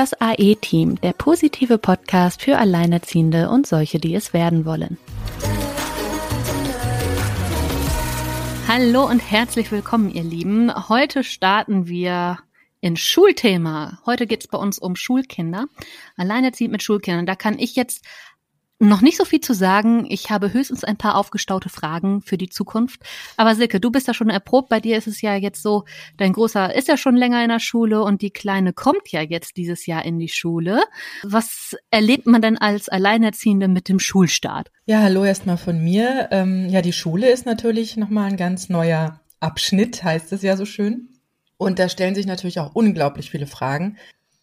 das AE-Team, der positive Podcast für Alleinerziehende und solche, die es werden wollen. Hallo und herzlich willkommen, ihr Lieben. Heute starten wir in Schulthema. Heute geht es bei uns um Schulkinder. Alleinerziehend mit Schulkindern. Da kann ich jetzt noch nicht so viel zu sagen. Ich habe höchstens ein paar aufgestaute Fragen für die Zukunft. Aber Silke, du bist ja schon erprobt. Bei dir ist es ja jetzt so, dein Großer ist ja schon länger in der Schule und die Kleine kommt ja jetzt dieses Jahr in die Schule. Was erlebt man denn als Alleinerziehende mit dem Schulstart? Ja, hallo erstmal von mir. Ähm, ja, die Schule ist natürlich nochmal ein ganz neuer Abschnitt, heißt es ja so schön. Und da stellen sich natürlich auch unglaublich viele Fragen.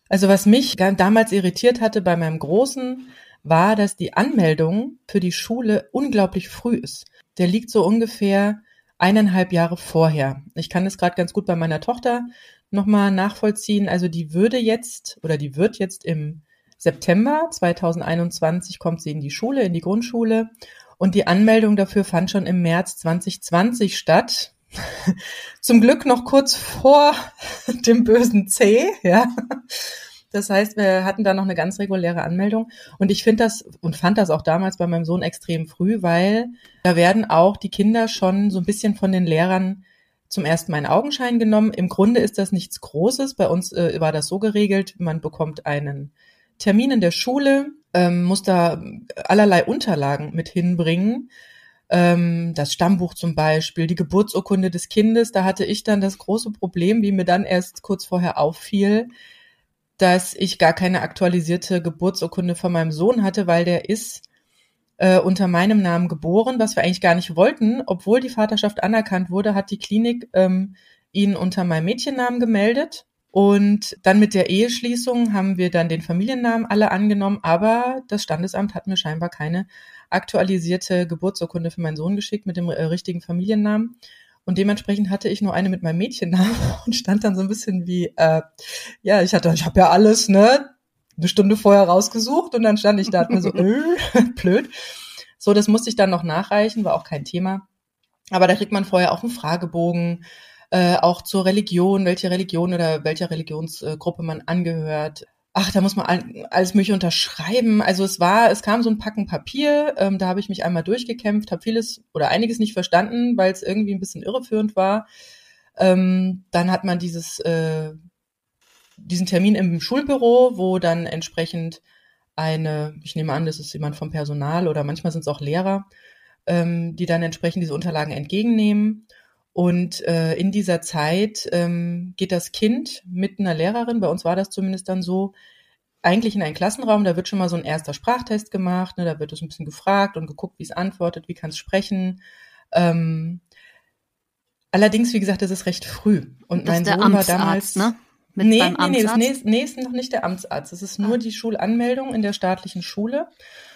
Also was mich damals irritiert hatte bei meinem Großen, war, dass die Anmeldung für die Schule unglaublich früh ist. Der liegt so ungefähr eineinhalb Jahre vorher. Ich kann das gerade ganz gut bei meiner Tochter nochmal nachvollziehen. Also die würde jetzt oder die wird jetzt im September 2021 kommt sie in die Schule, in die Grundschule. Und die Anmeldung dafür fand schon im März 2020 statt. Zum Glück noch kurz vor dem bösen C, ja. Das heißt, wir hatten da noch eine ganz reguläre Anmeldung. Und ich finde das und fand das auch damals bei meinem Sohn extrem früh, weil da werden auch die Kinder schon so ein bisschen von den Lehrern zum ersten Mal in Augenschein genommen. Im Grunde ist das nichts Großes. Bei uns äh, war das so geregelt, man bekommt einen Termin in der Schule, ähm, muss da allerlei Unterlagen mit hinbringen. Ähm, das Stammbuch zum Beispiel, die Geburtsurkunde des Kindes. Da hatte ich dann das große Problem, wie mir dann erst kurz vorher auffiel, dass ich gar keine aktualisierte Geburtsurkunde von meinem Sohn hatte, weil der ist äh, unter meinem Namen geboren, was wir eigentlich gar nicht wollten. Obwohl die Vaterschaft anerkannt wurde, hat die Klinik ähm, ihn unter meinem Mädchennamen gemeldet. Und dann mit der Eheschließung haben wir dann den Familiennamen alle angenommen, aber das Standesamt hat mir scheinbar keine aktualisierte Geburtsurkunde für meinen Sohn geschickt mit dem äh, richtigen Familiennamen. Und dementsprechend hatte ich nur eine mit meinem Mädchennamen und stand dann so ein bisschen wie, äh, ja, ich hatte, ich habe ja alles, ne, eine Stunde vorher rausgesucht und dann stand ich da mir so, äh, blöd. So, das musste ich dann noch nachreichen, war auch kein Thema. Aber da kriegt man vorher auch einen Fragebogen, äh, auch zur Religion, welche Religion oder welcher Religionsgruppe man angehört, ach, da muss man alles mögliche unterschreiben. Also es war, es kam so ein Packen Papier, ähm, da habe ich mich einmal durchgekämpft, habe vieles oder einiges nicht verstanden, weil es irgendwie ein bisschen irreführend war. Ähm, dann hat man dieses, äh, diesen Termin im Schulbüro, wo dann entsprechend eine, ich nehme an, das ist jemand vom Personal oder manchmal sind es auch Lehrer, ähm, die dann entsprechend diese Unterlagen entgegennehmen. Und äh, in dieser Zeit ähm, geht das Kind mit einer Lehrerin, bei uns war das zumindest dann so, eigentlich in einen Klassenraum, da wird schon mal so ein erster Sprachtest gemacht, ne, da wird es ein bisschen gefragt und geguckt, wie es antwortet, wie kann es sprechen. Ähm, allerdings, wie gesagt, das ist recht früh. Und das mein Sohn war damals. Ne? Mit nee, nee, nee, das nächste, nee, ist noch nicht der Amtsarzt. Es ist nur ah. die Schulanmeldung in der staatlichen Schule.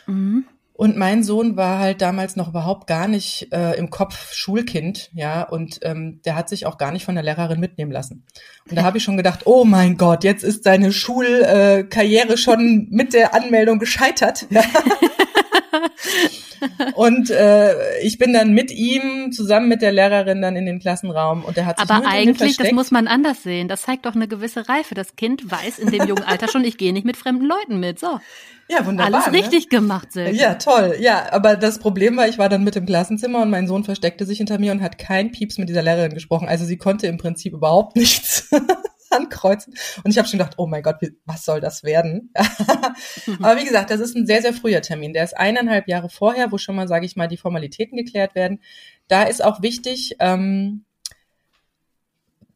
Mhm. Und mein Sohn war halt damals noch überhaupt gar nicht äh, im Kopf Schulkind, ja, und ähm, der hat sich auch gar nicht von der Lehrerin mitnehmen lassen. Und da habe ich schon gedacht, oh mein Gott, jetzt ist seine Schulkarriere schon mit der Anmeldung gescheitert. Ja. und äh, ich bin dann mit ihm zusammen mit der Lehrerin dann in den Klassenraum und der hat sich Aber eigentlich, das muss man anders sehen. Das zeigt doch eine gewisse Reife. Das Kind weiß in dem jungen Alter schon, ich gehe nicht mit fremden Leuten mit. So. Ja, wunderbar. Alles richtig ne? gemacht, Silke. Ja, toll. Ja, aber das Problem war, ich war dann mit im Klassenzimmer und mein Sohn versteckte sich hinter mir und hat kein Pieps mit dieser Lehrerin gesprochen. Also sie konnte im Prinzip überhaupt nichts ankreuzen. Und ich habe schon gedacht, oh mein Gott, wie, was soll das werden? aber wie gesagt, das ist ein sehr, sehr früher Termin. Der ist eineinhalb Jahre vorher, wo schon mal, sage ich mal, die Formalitäten geklärt werden. Da ist auch wichtig, ähm,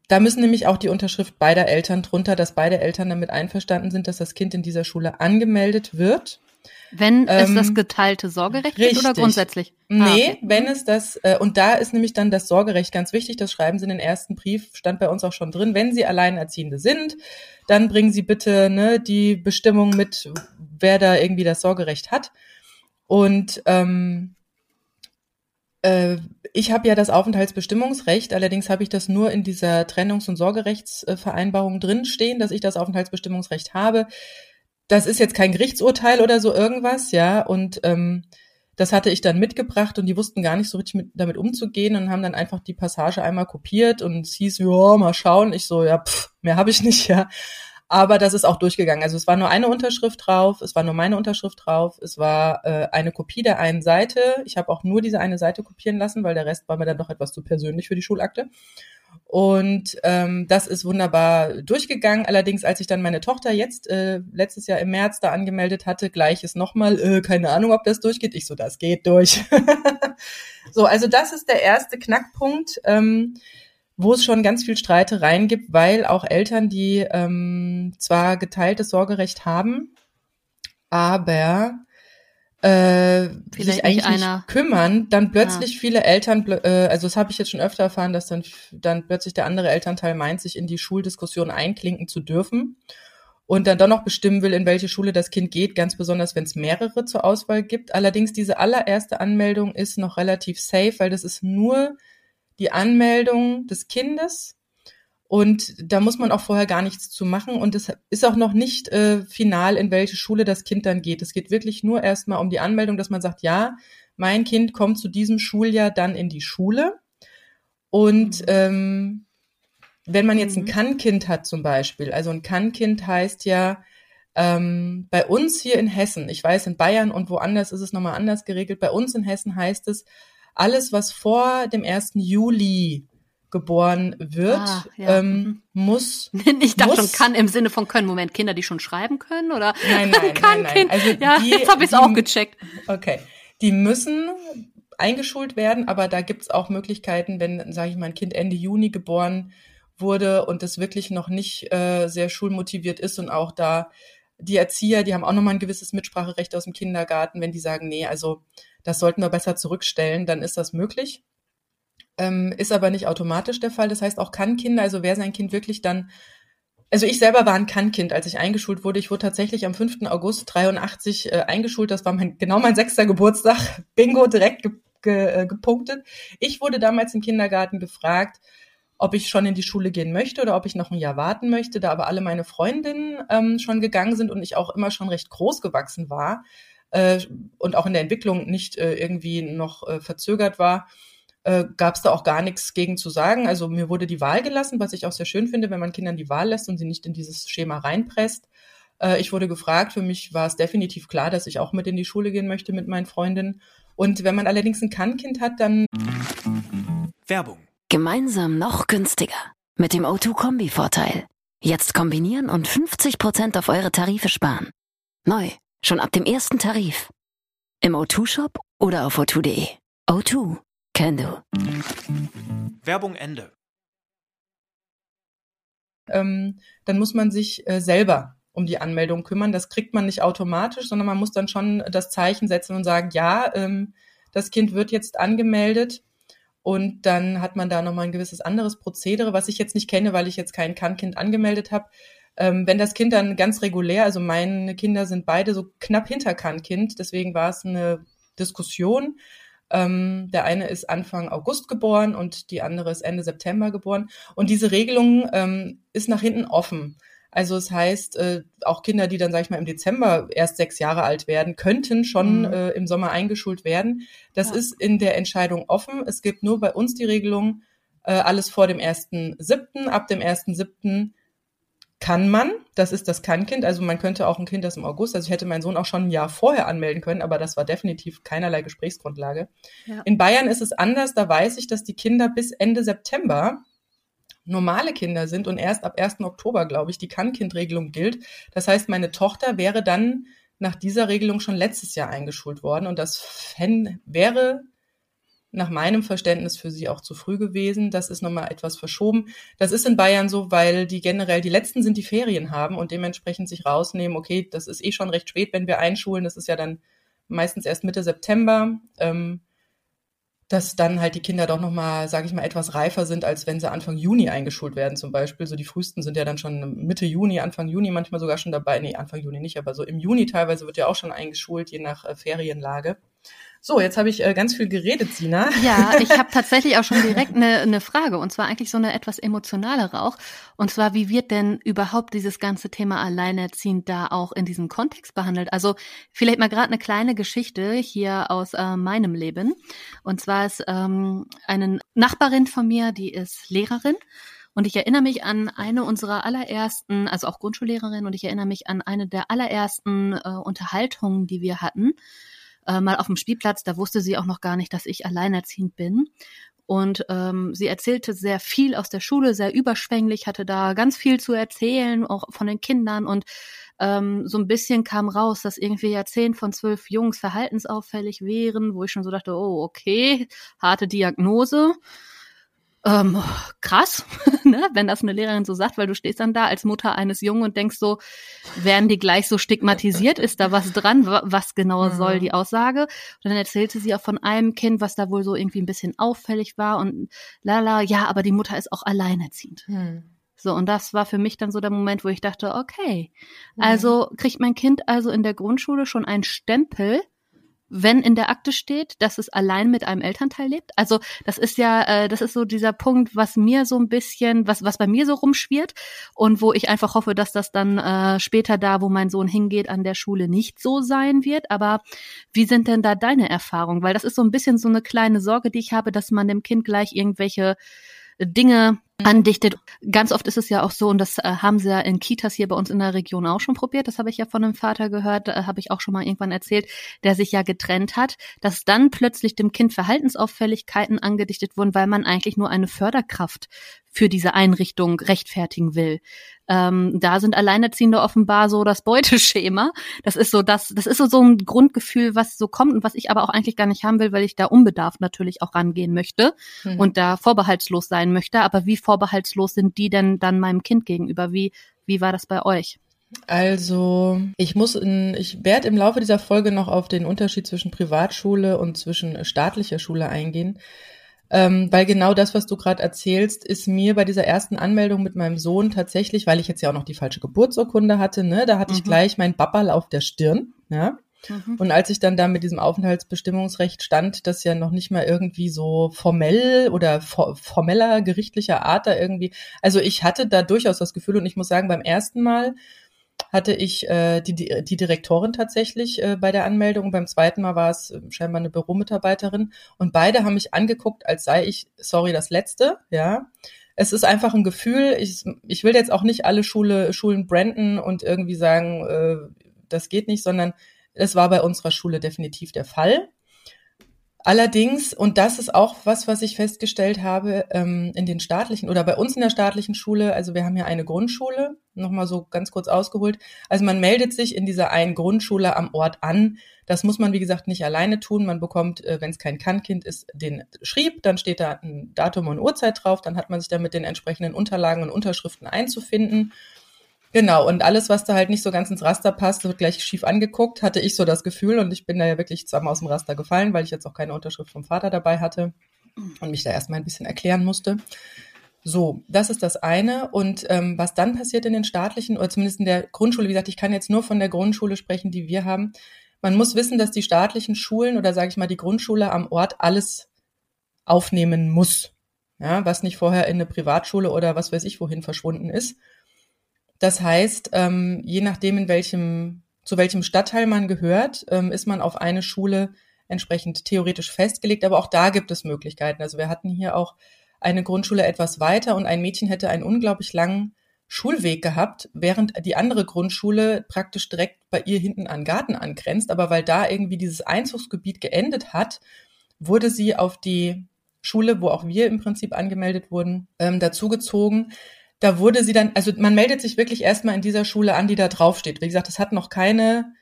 da müssen nämlich auch die Unterschrift beider Eltern drunter, dass beide Eltern damit einverstanden sind, dass das Kind in dieser Schule angemeldet wird. Wenn ähm, es das geteilte Sorgerecht richtig. gibt oder grundsätzlich? Nee, ah, okay. wenn es das, äh, und da ist nämlich dann das Sorgerecht ganz wichtig, das schreiben Sie in den ersten Brief, stand bei uns auch schon drin, wenn Sie Alleinerziehende sind, dann bringen Sie bitte ne, die Bestimmung mit, wer da irgendwie das Sorgerecht hat. Und ähm, äh, ich habe ja das Aufenthaltsbestimmungsrecht, allerdings habe ich das nur in dieser Trennungs- und Sorgerechtsvereinbarung drinstehen, dass ich das Aufenthaltsbestimmungsrecht habe. Das ist jetzt kein Gerichtsurteil oder so irgendwas, ja, und ähm, das hatte ich dann mitgebracht und die wussten gar nicht so richtig mit, damit umzugehen und haben dann einfach die Passage einmal kopiert und es hieß, ja, mal schauen. Ich so, ja, pff, mehr habe ich nicht, ja. Aber das ist auch durchgegangen. Also es war nur eine Unterschrift drauf, es war nur meine Unterschrift drauf, es war äh, eine Kopie der einen Seite. Ich habe auch nur diese eine Seite kopieren lassen, weil der Rest war mir dann doch etwas zu persönlich für die Schulakte. Und ähm, das ist wunderbar durchgegangen. Allerdings, als ich dann meine Tochter jetzt äh, letztes Jahr im März da angemeldet hatte, gleiches nochmal, äh, keine Ahnung, ob das durchgeht. Ich so, das geht durch. so, also das ist der erste Knackpunkt. Ähm, wo es schon ganz viel Streitereien gibt, weil auch Eltern, die ähm, zwar geteiltes Sorgerecht haben, aber äh, sich eigentlich nicht kümmern, dann plötzlich ja. viele Eltern, äh, also das habe ich jetzt schon öfter erfahren, dass dann, dann plötzlich der andere Elternteil meint, sich in die Schuldiskussion einklinken zu dürfen und dann doch noch bestimmen will, in welche Schule das Kind geht, ganz besonders wenn es mehrere zur Auswahl gibt. Allerdings diese allererste Anmeldung ist noch relativ safe, weil das ist nur die Anmeldung des Kindes und da muss man auch vorher gar nichts zu machen. Und es ist auch noch nicht äh, final, in welche Schule das Kind dann geht. Es geht wirklich nur erstmal um die Anmeldung, dass man sagt, ja, mein Kind kommt zu diesem Schuljahr dann in die Schule. Und mhm. ähm, wenn man jetzt ein mhm. Kann-Kind hat zum Beispiel, also ein Kann-Kind heißt ja, ähm, bei uns hier in Hessen, ich weiß, in Bayern und woanders ist es nochmal anders geregelt, bei uns in Hessen heißt es, alles, was vor dem 1. Juli geboren wird, ah, ja. ähm, mhm. muss. Ich dachte muss, schon, kann im Sinne von können. Moment, Kinder, die schon schreiben können oder? Nein, nein, kann nein, nein. Also ja, die, jetzt habe ich es auch gecheckt. Okay, die müssen eingeschult werden, aber da gibt's auch Möglichkeiten, wenn, sage ich mal, ein Kind Ende Juni geboren wurde und das wirklich noch nicht äh, sehr schulmotiviert ist und auch da die Erzieher, die haben auch nochmal ein gewisses Mitspracherecht aus dem Kindergarten, wenn die sagen, nee, also das sollten wir besser zurückstellen, dann ist das möglich. Ähm, ist aber nicht automatisch der Fall. Das heißt, auch Kann-Kinder, also wer sein Kind wirklich dann also ich selber war ein Kann-Kind, als ich eingeschult wurde. Ich wurde tatsächlich am 5. August 83 äh, eingeschult. Das war mein, genau mein sechster Geburtstag. Bingo, direkt ge, ge, äh, gepunktet. Ich wurde damals im Kindergarten gefragt, ob ich schon in die Schule gehen möchte oder ob ich noch ein Jahr warten möchte. Da aber alle meine Freundinnen ähm, schon gegangen sind und ich auch immer schon recht groß gewachsen war, äh, und auch in der Entwicklung nicht äh, irgendwie noch äh, verzögert war, äh, gab es da auch gar nichts gegen zu sagen. Also mir wurde die Wahl gelassen, was ich auch sehr schön finde, wenn man Kindern die Wahl lässt und sie nicht in dieses Schema reinpresst. Äh, ich wurde gefragt, für mich war es definitiv klar, dass ich auch mit in die Schule gehen möchte mit meinen Freundinnen. Und wenn man allerdings ein Kann-Kind hat, dann Werbung. Gemeinsam noch günstiger. Mit dem O2-Kombi-Vorteil. Jetzt kombinieren und 50% auf eure Tarife sparen. Neu. Schon ab dem ersten Tarif. Im O2-Shop oder auf o2.de. O2. Can do. Werbung Ende. Ähm, dann muss man sich äh, selber um die Anmeldung kümmern. Das kriegt man nicht automatisch, sondern man muss dann schon das Zeichen setzen und sagen, ja, ähm, das Kind wird jetzt angemeldet. Und dann hat man da nochmal ein gewisses anderes Prozedere, was ich jetzt nicht kenne, weil ich jetzt kein Kann-Kind angemeldet habe. Ähm, wenn das Kind dann ganz regulär, also meine Kinder sind beide so knapp hinter Kann-Kind, deswegen war es eine Diskussion. Ähm, der eine ist Anfang August geboren und die andere ist Ende September geboren. Und diese Regelung ähm, ist nach hinten offen. Also es heißt, äh, auch Kinder, die dann, sag ich mal, im Dezember erst sechs Jahre alt werden, könnten schon mhm. äh, im Sommer eingeschult werden. Das ja. ist in der Entscheidung offen. Es gibt nur bei uns die Regelung, äh, alles vor dem 1.7. Ab dem 1.7 kann man, das ist das Kann-Kind, also man könnte auch ein Kind, das im August, also ich hätte meinen Sohn auch schon ein Jahr vorher anmelden können, aber das war definitiv keinerlei Gesprächsgrundlage. Ja. In Bayern ist es anders, da weiß ich, dass die Kinder bis Ende September normale Kinder sind und erst ab 1. Oktober, glaube ich, die Kann-Kind-Regelung gilt. Das heißt, meine Tochter wäre dann nach dieser Regelung schon letztes Jahr eingeschult worden und das wäre nach meinem Verständnis für sie auch zu früh gewesen. Das ist nochmal etwas verschoben. Das ist in Bayern so, weil die generell die letzten sind, die Ferien haben und dementsprechend sich rausnehmen, okay, das ist eh schon recht spät, wenn wir einschulen. Das ist ja dann meistens erst Mitte September. Ähm, dass dann halt die Kinder doch nochmal, sage ich mal, etwas reifer sind, als wenn sie Anfang Juni eingeschult werden zum Beispiel. So die frühesten sind ja dann schon Mitte Juni, Anfang Juni manchmal sogar schon dabei. Nee, Anfang Juni nicht, aber so im Juni teilweise wird ja auch schon eingeschult, je nach äh, Ferienlage. So, jetzt habe ich äh, ganz viel geredet, Sina. Ja, ich habe tatsächlich auch schon direkt eine, eine Frage und zwar eigentlich so eine etwas emotionalere auch. Und zwar, wie wird denn überhaupt dieses ganze Thema Alleinerziehend da auch in diesem Kontext behandelt? Also vielleicht mal gerade eine kleine Geschichte hier aus äh, meinem Leben. Und zwar ist ähm, eine Nachbarin von mir, die ist Lehrerin Und ich erinnere mich an eine unserer allerersten, also auch Grundschullehrerin, und ich erinnere mich an eine der allerersten äh, Unterhaltungen, die wir hatten, äh, mal auf dem Spielplatz. Da wusste sie auch noch gar nicht, dass ich alleinerziehend bin. Und ähm, sie erzählte sehr viel aus der Schule, sehr überschwänglich, hatte da ganz viel zu erzählen, auch von den Kindern. Und ähm, so ein bisschen kam raus, dass irgendwie ja zehn von zwölf Jungs verhaltensauffällig wären, wo ich schon so dachte, oh, okay, harte Diagnose ähm, krass, ne, wenn das eine Lehrerin so sagt, weil du stehst dann da als Mutter eines Jungen und denkst so, werden die gleich so stigmatisiert? Ist da was dran? Was genau mhm. soll die Aussage? Und dann erzählte sie auch von einem Kind, was da wohl so irgendwie ein bisschen auffällig war und lala, ja, aber die Mutter ist auch alleinerziehend. Mhm. So, und das war für mich dann so der Moment, wo ich dachte, okay, mhm. also kriegt mein Kind also in der Grundschule schon einen Stempel, wenn in der Akte steht, dass es allein mit einem Elternteil lebt. Also das ist ja, äh, das ist so dieser Punkt, was mir so ein bisschen, was was bei mir so rumschwirrt und wo ich einfach hoffe, dass das dann äh, später da, wo mein Sohn hingeht, an der Schule nicht so sein wird. Aber wie sind denn da deine Erfahrungen? Weil das ist so ein bisschen so eine kleine Sorge, die ich habe, dass man dem Kind gleich irgendwelche Dinge andichtet. Ganz oft ist es ja auch so, und das äh, haben sie ja in Kitas hier bei uns in der Region auch schon probiert, das habe ich ja von einem Vater gehört, äh, habe ich auch schon mal irgendwann erzählt, der sich ja getrennt hat, dass dann plötzlich dem Kind Verhaltensauffälligkeiten angedichtet wurden, weil man eigentlich nur eine Förderkraft für diese Einrichtung rechtfertigen will. Ähm, da sind Alleinerziehende offenbar so das Beuteschema. Das ist so das, das ist so, so ein Grundgefühl, was so kommt und was ich aber auch eigentlich gar nicht haben will, weil ich da unbedarft natürlich auch rangehen möchte mhm. und da vorbehaltslos sein möchte. Aber wie vorbehaltslos sind die denn dann meinem Kind gegenüber? Wie, wie war das bei euch? Also, ich muss in, ich werde im Laufe dieser Folge noch auf den Unterschied zwischen Privatschule und zwischen staatlicher Schule eingehen. Ähm, weil genau das, was du gerade erzählst, ist mir bei dieser ersten Anmeldung mit meinem Sohn tatsächlich, weil ich jetzt ja auch noch die falsche Geburtsurkunde hatte, ne, da hatte mhm. ich gleich mein Babbal auf der Stirn, ja. Mhm. Und als ich dann da mit diesem Aufenthaltsbestimmungsrecht stand, das ja noch nicht mal irgendwie so formell oder for formeller gerichtlicher Art da irgendwie, also ich hatte da durchaus das Gefühl und ich muss sagen, beim ersten Mal hatte ich äh, die, die, Direktorin tatsächlich äh, bei der Anmeldung. Beim zweiten Mal war es äh, scheinbar eine Büromitarbeiterin. Und beide haben mich angeguckt, als sei ich, sorry, das Letzte, ja. Es ist einfach ein Gefühl, ich, ich will jetzt auch nicht alle Schule, Schulen branden und irgendwie sagen, äh, das geht nicht, sondern es war bei unserer Schule definitiv der Fall. Allerdings, und das ist auch was, was ich festgestellt habe, ähm, in den staatlichen oder bei uns in der staatlichen Schule, also wir haben ja eine Grundschule, nochmal so ganz kurz ausgeholt. Also man meldet sich in dieser einen Grundschule am Ort an. Das muss man, wie gesagt, nicht alleine tun. Man bekommt, äh, wenn es kein Kannkind ist, den Schrieb, dann steht da ein Datum und Uhrzeit drauf, dann hat man sich da mit den entsprechenden Unterlagen und Unterschriften einzufinden. Genau, und alles, was da halt nicht so ganz ins Raster passt, wird gleich schief angeguckt, hatte ich so das Gefühl. Und ich bin da ja wirklich zusammen aus dem Raster gefallen, weil ich jetzt auch keine Unterschrift vom Vater dabei hatte und mich da erstmal ein bisschen erklären musste. So, das ist das eine. Und ähm, was dann passiert in den staatlichen, oder zumindest in der Grundschule, wie gesagt, ich kann jetzt nur von der Grundschule sprechen, die wir haben. Man muss wissen, dass die staatlichen Schulen oder sage ich mal die Grundschule am Ort alles aufnehmen muss. Ja, was nicht vorher in eine Privatschule oder was weiß ich wohin verschwunden ist. Das heißt, ähm, je nachdem, in welchem, zu welchem Stadtteil man gehört, ähm, ist man auf eine Schule entsprechend theoretisch festgelegt. Aber auch da gibt es Möglichkeiten. Also wir hatten hier auch eine Grundschule etwas weiter und ein Mädchen hätte einen unglaublich langen Schulweg gehabt, während die andere Grundschule praktisch direkt bei ihr hinten an Garten angrenzt. Aber weil da irgendwie dieses Einzugsgebiet geendet hat, wurde sie auf die Schule, wo auch wir im Prinzip angemeldet wurden, ähm, dazugezogen da wurde sie dann, also man meldet sich wirklich erstmal in dieser Schule an, die da draufsteht. Wie gesagt, das hat noch keine,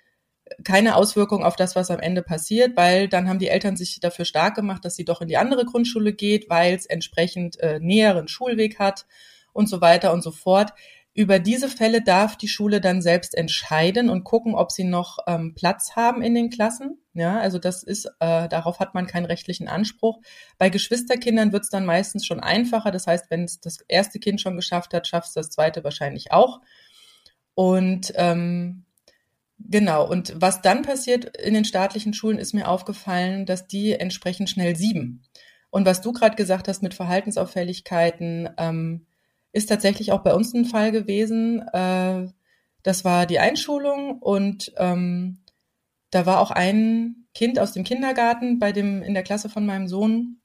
keine Auswirkung auf das, was am Ende passiert, weil dann haben die Eltern sich dafür stark gemacht, dass sie doch in die andere Grundschule geht, weil es entsprechend äh, näheren Schulweg hat und so weiter und so fort. Über diese Fälle darf die Schule dann selbst entscheiden und gucken, ob sie noch ähm, Platz haben in den Klassen. Ja, also das ist, äh, darauf hat man keinen rechtlichen Anspruch. Bei Geschwisterkindern wird es dann meistens schon einfacher. Das heißt, wenn es das erste Kind schon geschafft hat, schafft es das zweite wahrscheinlich auch. Und ähm, genau, und was dann passiert in den staatlichen Schulen, ist mir aufgefallen, dass die entsprechend schnell sieben. Und was du gerade gesagt hast mit Verhaltensauffälligkeiten, ähm, ist tatsächlich auch bei uns ein Fall gewesen. Äh, das war die Einschulung und ähm, da war auch ein Kind aus dem Kindergarten bei dem in der Klasse von meinem Sohn.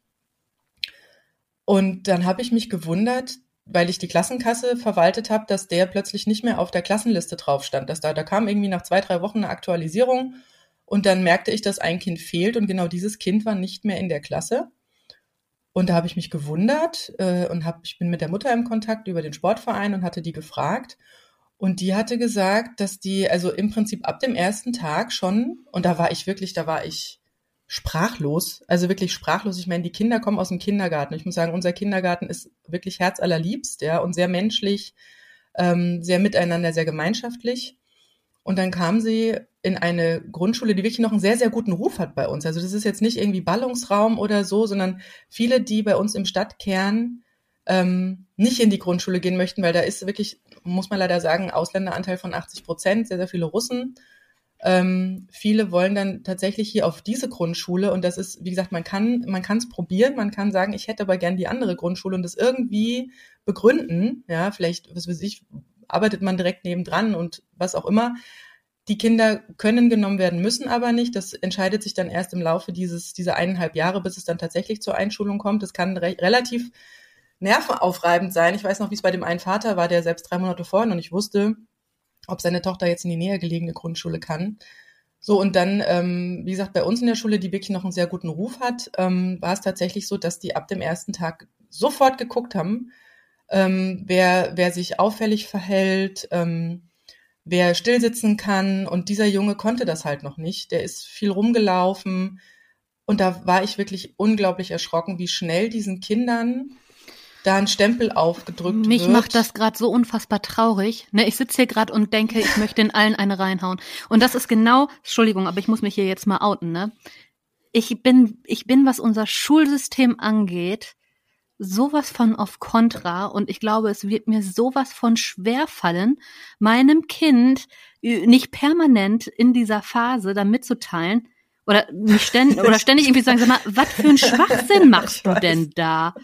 Und dann habe ich mich gewundert, weil ich die Klassenkasse verwaltet habe, dass der plötzlich nicht mehr auf der Klassenliste drauf stand. Dass da, da kam irgendwie nach zwei, drei Wochen eine Aktualisierung und dann merkte ich, dass ein Kind fehlt und genau dieses Kind war nicht mehr in der Klasse. Und da habe ich mich gewundert äh, und hab, ich bin mit der Mutter im Kontakt über den Sportverein und hatte die gefragt. Und die hatte gesagt, dass die, also im Prinzip ab dem ersten Tag schon, und da war ich wirklich, da war ich sprachlos, also wirklich sprachlos. Ich meine, die Kinder kommen aus dem Kindergarten. Ich muss sagen, unser Kindergarten ist wirklich herzallerliebst, ja, und sehr menschlich, ähm, sehr miteinander, sehr gemeinschaftlich. Und dann kam sie in eine Grundschule, die wirklich noch einen sehr, sehr guten Ruf hat bei uns. Also das ist jetzt nicht irgendwie Ballungsraum oder so, sondern viele, die bei uns im Stadtkern ähm, nicht in die Grundschule gehen möchten, weil da ist wirklich, muss man leider sagen, Ausländeranteil von 80 Prozent, sehr, sehr viele Russen. Ähm, viele wollen dann tatsächlich hier auf diese Grundschule und das ist, wie gesagt, man kann man kann es probieren, man kann sagen, ich hätte aber gern die andere Grundschule und das irgendwie begründen, ja, vielleicht, was weiß ich, arbeitet man direkt nebendran und was auch immer. Die Kinder können genommen werden, müssen aber nicht. Das entscheidet sich dann erst im Laufe dieses, dieser eineinhalb Jahre, bis es dann tatsächlich zur Einschulung kommt. Das kann re relativ nervenaufreibend sein. Ich weiß noch, wie es bei dem einen Vater war, der selbst drei Monate vorher noch nicht wusste, ob seine Tochter jetzt in die näher gelegene Grundschule kann. So, und dann, ähm, wie gesagt, bei uns in der Schule, die wirklich noch einen sehr guten Ruf hat, ähm, war es tatsächlich so, dass die ab dem ersten Tag sofort geguckt haben, ähm, wer, wer sich auffällig verhält, ähm, wer stillsitzen kann. Und dieser Junge konnte das halt noch nicht. Der ist viel rumgelaufen. Und da war ich wirklich unglaublich erschrocken, wie schnell diesen Kindern da ein Stempel aufgedrückt Mich wird. Mich macht das gerade so unfassbar traurig. Ne, ich sitze hier gerade und denke, ich möchte in allen eine reinhauen. Und das ist genau, Entschuldigung, aber ich muss mich hier jetzt mal outen, ne? Ich bin, ich bin, was unser Schulsystem angeht, sowas von auf Kontra und ich glaube, es wird mir sowas von schwer fallen, meinem Kind nicht permanent in dieser Phase da mitzuteilen oder ständig oder ständig irgendwie sagen, sag mal, was für ein Schwachsinn machst du denn da?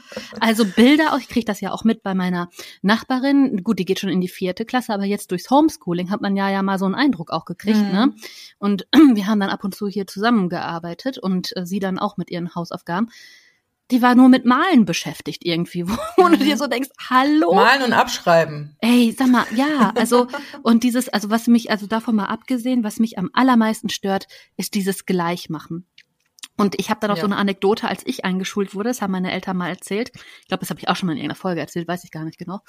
Also Bilder, ich kriege das ja auch mit bei meiner Nachbarin. Gut, die geht schon in die vierte Klasse, aber jetzt durchs Homeschooling hat man ja ja mal so einen Eindruck auch gekriegt, mhm. ne? Und wir haben dann ab und zu hier zusammengearbeitet und äh, sie dann auch mit ihren Hausaufgaben die war nur mit Malen beschäftigt irgendwie, wo mhm. du dir so denkst, hallo? Malen und abschreiben. Ey, sag mal, ja, also, und dieses, also was mich, also davon mal abgesehen, was mich am allermeisten stört, ist dieses Gleichmachen. Und ich habe dann auch ja. so eine Anekdote, als ich eingeschult wurde, das haben meine Eltern mal erzählt. Ich glaube, das habe ich auch schon mal in irgendeiner Folge erzählt, weiß ich gar nicht genau.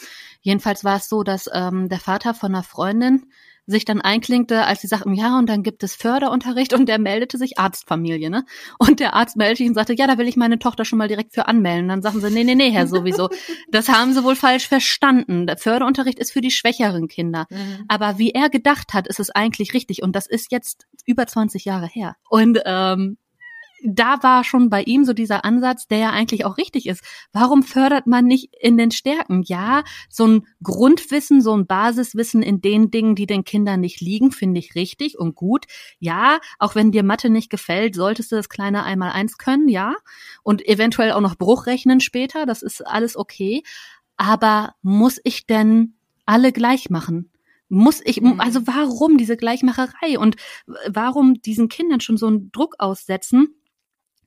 Jedenfalls war es so, dass ähm, der Vater von einer Freundin sich dann einklingte, als sie sagten, ja, und dann gibt es Förderunterricht und der meldete sich Arztfamilie, ne? Und der Arzt meldete sich und sagte, ja, da will ich meine Tochter schon mal direkt für anmelden. Dann sagen sie, nee, nee, nee, Herr, sowieso. Das haben sie wohl falsch verstanden. Der Förderunterricht ist für die schwächeren Kinder. Mhm. Aber wie er gedacht hat, ist es eigentlich richtig. Und das ist jetzt über 20 Jahre her. Und ähm, da war schon bei ihm so dieser Ansatz, der ja eigentlich auch richtig ist. Warum fördert man nicht in den Stärken? Ja, so ein Grundwissen, so ein Basiswissen in den Dingen, die den Kindern nicht liegen, finde ich richtig und gut. Ja, auch wenn dir Mathe nicht gefällt, solltest du das kleine einmal eins können, ja. Und eventuell auch noch Bruch rechnen später, das ist alles okay. Aber muss ich denn alle gleich machen? Muss ich, mhm. also warum diese Gleichmacherei und warum diesen Kindern schon so einen Druck aussetzen?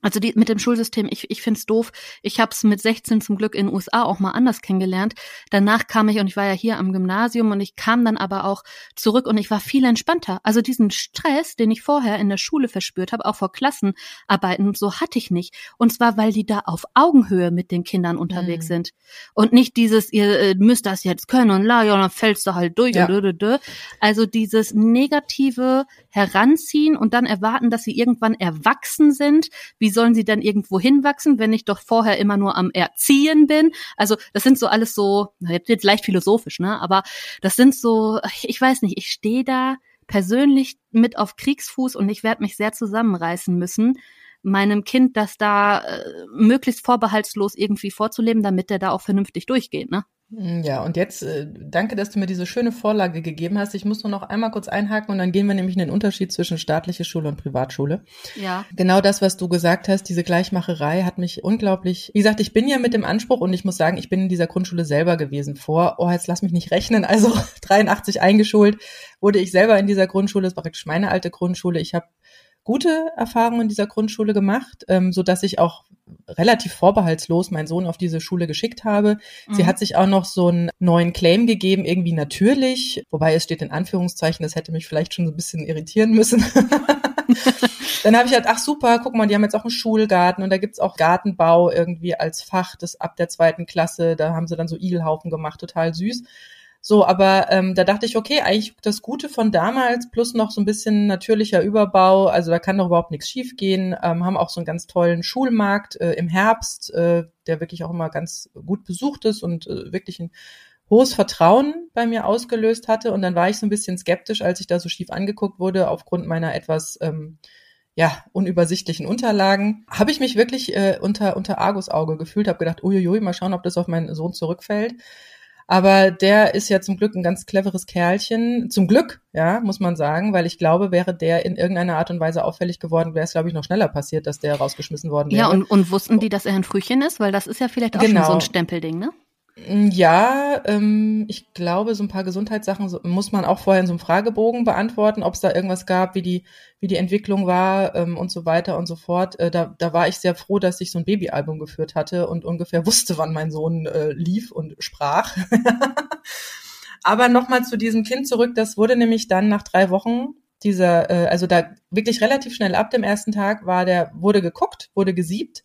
Also die, mit dem Schulsystem, ich, ich find's doof. Ich habe es mit 16 zum Glück in den USA auch mal anders kennengelernt. Danach kam ich und ich war ja hier am Gymnasium und ich kam dann aber auch zurück und ich war viel entspannter. Also diesen Stress, den ich vorher in der Schule verspürt habe, auch vor Klassenarbeiten, so hatte ich nicht. Und zwar, weil die da auf Augenhöhe mit den Kindern unterwegs mhm. sind. Und nicht dieses, ihr äh, müsst das jetzt können und la, ja, dann fällst du halt durch. Ja. Und dö, dö, dö. Also dieses negative Heranziehen und dann erwarten, dass sie irgendwann erwachsen sind, wie wie sollen sie denn irgendwo hinwachsen, wenn ich doch vorher immer nur am Erziehen bin? Also das sind so alles so, jetzt leicht philosophisch, ne? Aber das sind so, ich weiß nicht, ich stehe da persönlich mit auf Kriegsfuß und ich werde mich sehr zusammenreißen müssen, meinem Kind das da äh, möglichst vorbehaltslos irgendwie vorzuleben, damit der da auch vernünftig durchgeht, ne? Hm, ja, und jetzt äh, danke, dass du mir diese schöne Vorlage gegeben hast. Ich muss nur noch einmal kurz einhaken und dann gehen wir nämlich in den Unterschied zwischen staatliche Schule und Privatschule. Ja. Genau das, was du gesagt hast, diese Gleichmacherei hat mich unglaublich, wie gesagt, ich bin ja mit dem Anspruch und ich muss sagen, ich bin in dieser Grundschule selber gewesen vor, oh, jetzt lass mich nicht rechnen, also 83 eingeschult wurde ich selber in dieser Grundschule, das war praktisch meine alte Grundschule. Ich habe gute Erfahrungen in dieser Grundschule gemacht, ähm, so dass ich auch relativ vorbehaltslos meinen Sohn auf diese Schule geschickt habe. Mhm. Sie hat sich auch noch so einen neuen Claim gegeben, irgendwie natürlich, wobei es steht in Anführungszeichen, das hätte mich vielleicht schon so ein bisschen irritieren müssen. Dann habe ich halt, ach super, guck mal, die haben jetzt auch einen Schulgarten und da gibt's auch Gartenbau irgendwie als Fach, das ab der zweiten Klasse, da haben sie dann so Igelhaufen gemacht, total süß. So, aber ähm, da dachte ich, okay, eigentlich das Gute von damals plus noch so ein bisschen natürlicher Überbau, also da kann doch überhaupt nichts schiefgehen. Ähm, haben auch so einen ganz tollen Schulmarkt äh, im Herbst, äh, der wirklich auch immer ganz gut besucht ist und äh, wirklich ein hohes Vertrauen bei mir ausgelöst hatte. Und dann war ich so ein bisschen skeptisch, als ich da so schief angeguckt wurde, aufgrund meiner etwas ähm, ja, unübersichtlichen Unterlagen, habe ich mich wirklich äh, unter, unter Argusauge gefühlt, habe gedacht, uiuiui, mal schauen, ob das auf meinen Sohn zurückfällt. Aber der ist ja zum Glück ein ganz cleveres Kerlchen. Zum Glück, ja, muss man sagen, weil ich glaube, wäre der in irgendeiner Art und Weise auffällig geworden, wäre es, glaube ich, noch schneller passiert, dass der rausgeschmissen worden wäre. Ja, und, und wussten die, dass er ein Frühchen ist? Weil das ist ja vielleicht auch genau. schon so ein Stempelding, ne? Mm, ja, ähm, ich glaube, so ein paar Gesundheitssachen muss man auch vorher in so einem Fragebogen beantworten, ob es da irgendwas gab, wie die, wie die Entwicklung war ähm, und so weiter und so fort. Äh, da, da war ich sehr froh, dass ich so ein Babyalbum geführt hatte und ungefähr wusste, wann mein Sohn äh, lief und sprach. Aber nochmal zu diesem Kind zurück, das wurde nämlich dann nach drei Wochen dieser, äh, also da wirklich relativ schnell ab dem ersten Tag war der, wurde geguckt, wurde gesiebt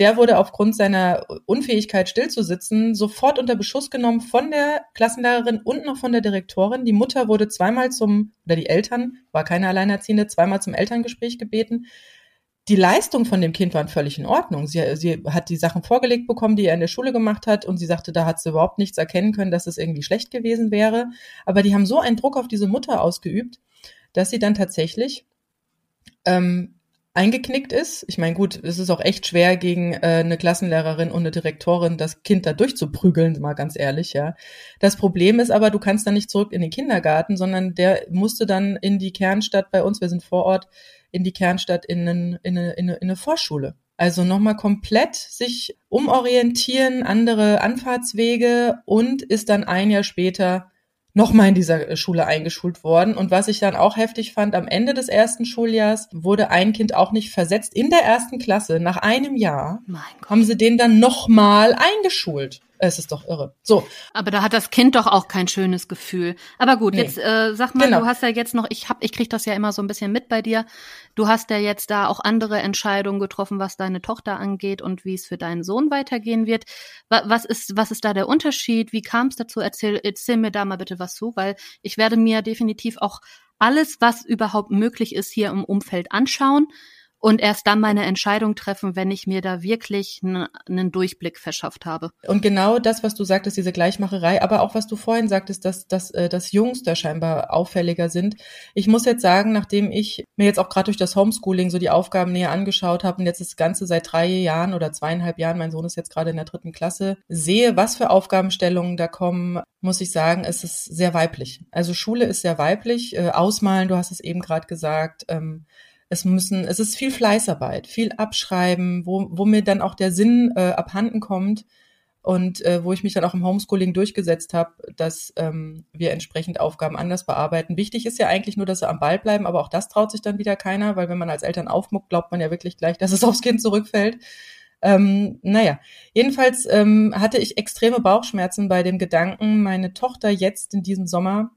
der wurde aufgrund seiner Unfähigkeit stillzusitzen sofort unter Beschuss genommen von der Klassenlehrerin und noch von der Direktorin. Die Mutter wurde zweimal zum, oder die Eltern, war keine Alleinerziehende, zweimal zum Elterngespräch gebeten. Die Leistung von dem Kind war völlig in Ordnung. Sie, sie hat die Sachen vorgelegt bekommen, die er in der Schule gemacht hat, und sie sagte, da hat sie überhaupt nichts erkennen können, dass es irgendwie schlecht gewesen wäre. Aber die haben so einen Druck auf diese Mutter ausgeübt, dass sie dann tatsächlich ähm, eingeknickt ist. Ich meine, gut, es ist auch echt schwer gegen äh, eine Klassenlehrerin und eine Direktorin das Kind da durchzuprügeln, mal ganz ehrlich, ja. Das Problem ist aber, du kannst dann nicht zurück in den Kindergarten, sondern der musste dann in die Kernstadt bei uns, wir sind vor Ort, in die Kernstadt in, einen, in, eine, in, eine, in eine Vorschule. Also nochmal komplett sich umorientieren, andere Anfahrtswege und ist dann ein Jahr später nochmal in dieser äh, Schule eingeschult worden. Und was ich dann auch heftig fand, am Ende des ersten Schuljahrs wurde ein Kind auch nicht versetzt. In der ersten Klasse, nach einem Jahr, haben sie den dann nochmal eingeschult. Es ist doch irre. So. Aber da hat das Kind doch auch kein schönes Gefühl. Aber gut, nee. jetzt äh, sag mal, genau. du hast ja jetzt noch, ich hab, ich krieg das ja immer so ein bisschen mit bei dir. Du hast ja jetzt da auch andere Entscheidungen getroffen, was deine Tochter angeht und wie es für deinen Sohn weitergehen wird. Was ist, was ist da der Unterschied? Wie kam es dazu? Erzähl, erzähl mir da mal bitte was zu, weil ich werde mir definitiv auch alles, was überhaupt möglich ist, hier im Umfeld anschauen und erst dann meine Entscheidung treffen, wenn ich mir da wirklich einen Durchblick verschafft habe. Und genau das, was du sagtest, diese Gleichmacherei, aber auch was du vorhin sagtest, dass, dass, äh, dass Jungs da scheinbar auffälliger sind. Ich muss jetzt sagen, nachdem ich mir jetzt auch gerade durch das Homeschooling so die Aufgaben näher angeschaut habe und jetzt das Ganze seit drei Jahren oder zweieinhalb Jahren, mein Sohn ist jetzt gerade in der dritten Klasse, sehe, was für Aufgabenstellungen da kommen, muss ich sagen, es ist sehr weiblich. Also Schule ist sehr weiblich. Äh, ausmalen, du hast es eben gerade gesagt. Ähm, es müssen, es ist viel Fleißarbeit, viel Abschreiben, wo, wo mir dann auch der Sinn äh, abhanden kommt und äh, wo ich mich dann auch im Homeschooling durchgesetzt habe, dass ähm, wir entsprechend Aufgaben anders bearbeiten. Wichtig ist ja eigentlich nur, dass sie am Ball bleiben, aber auch das traut sich dann wieder keiner, weil wenn man als Eltern aufmuckt, glaubt man ja wirklich gleich, dass es aufs Kind zurückfällt. Ähm, naja, jedenfalls ähm, hatte ich extreme Bauchschmerzen bei dem Gedanken, meine Tochter jetzt in diesem Sommer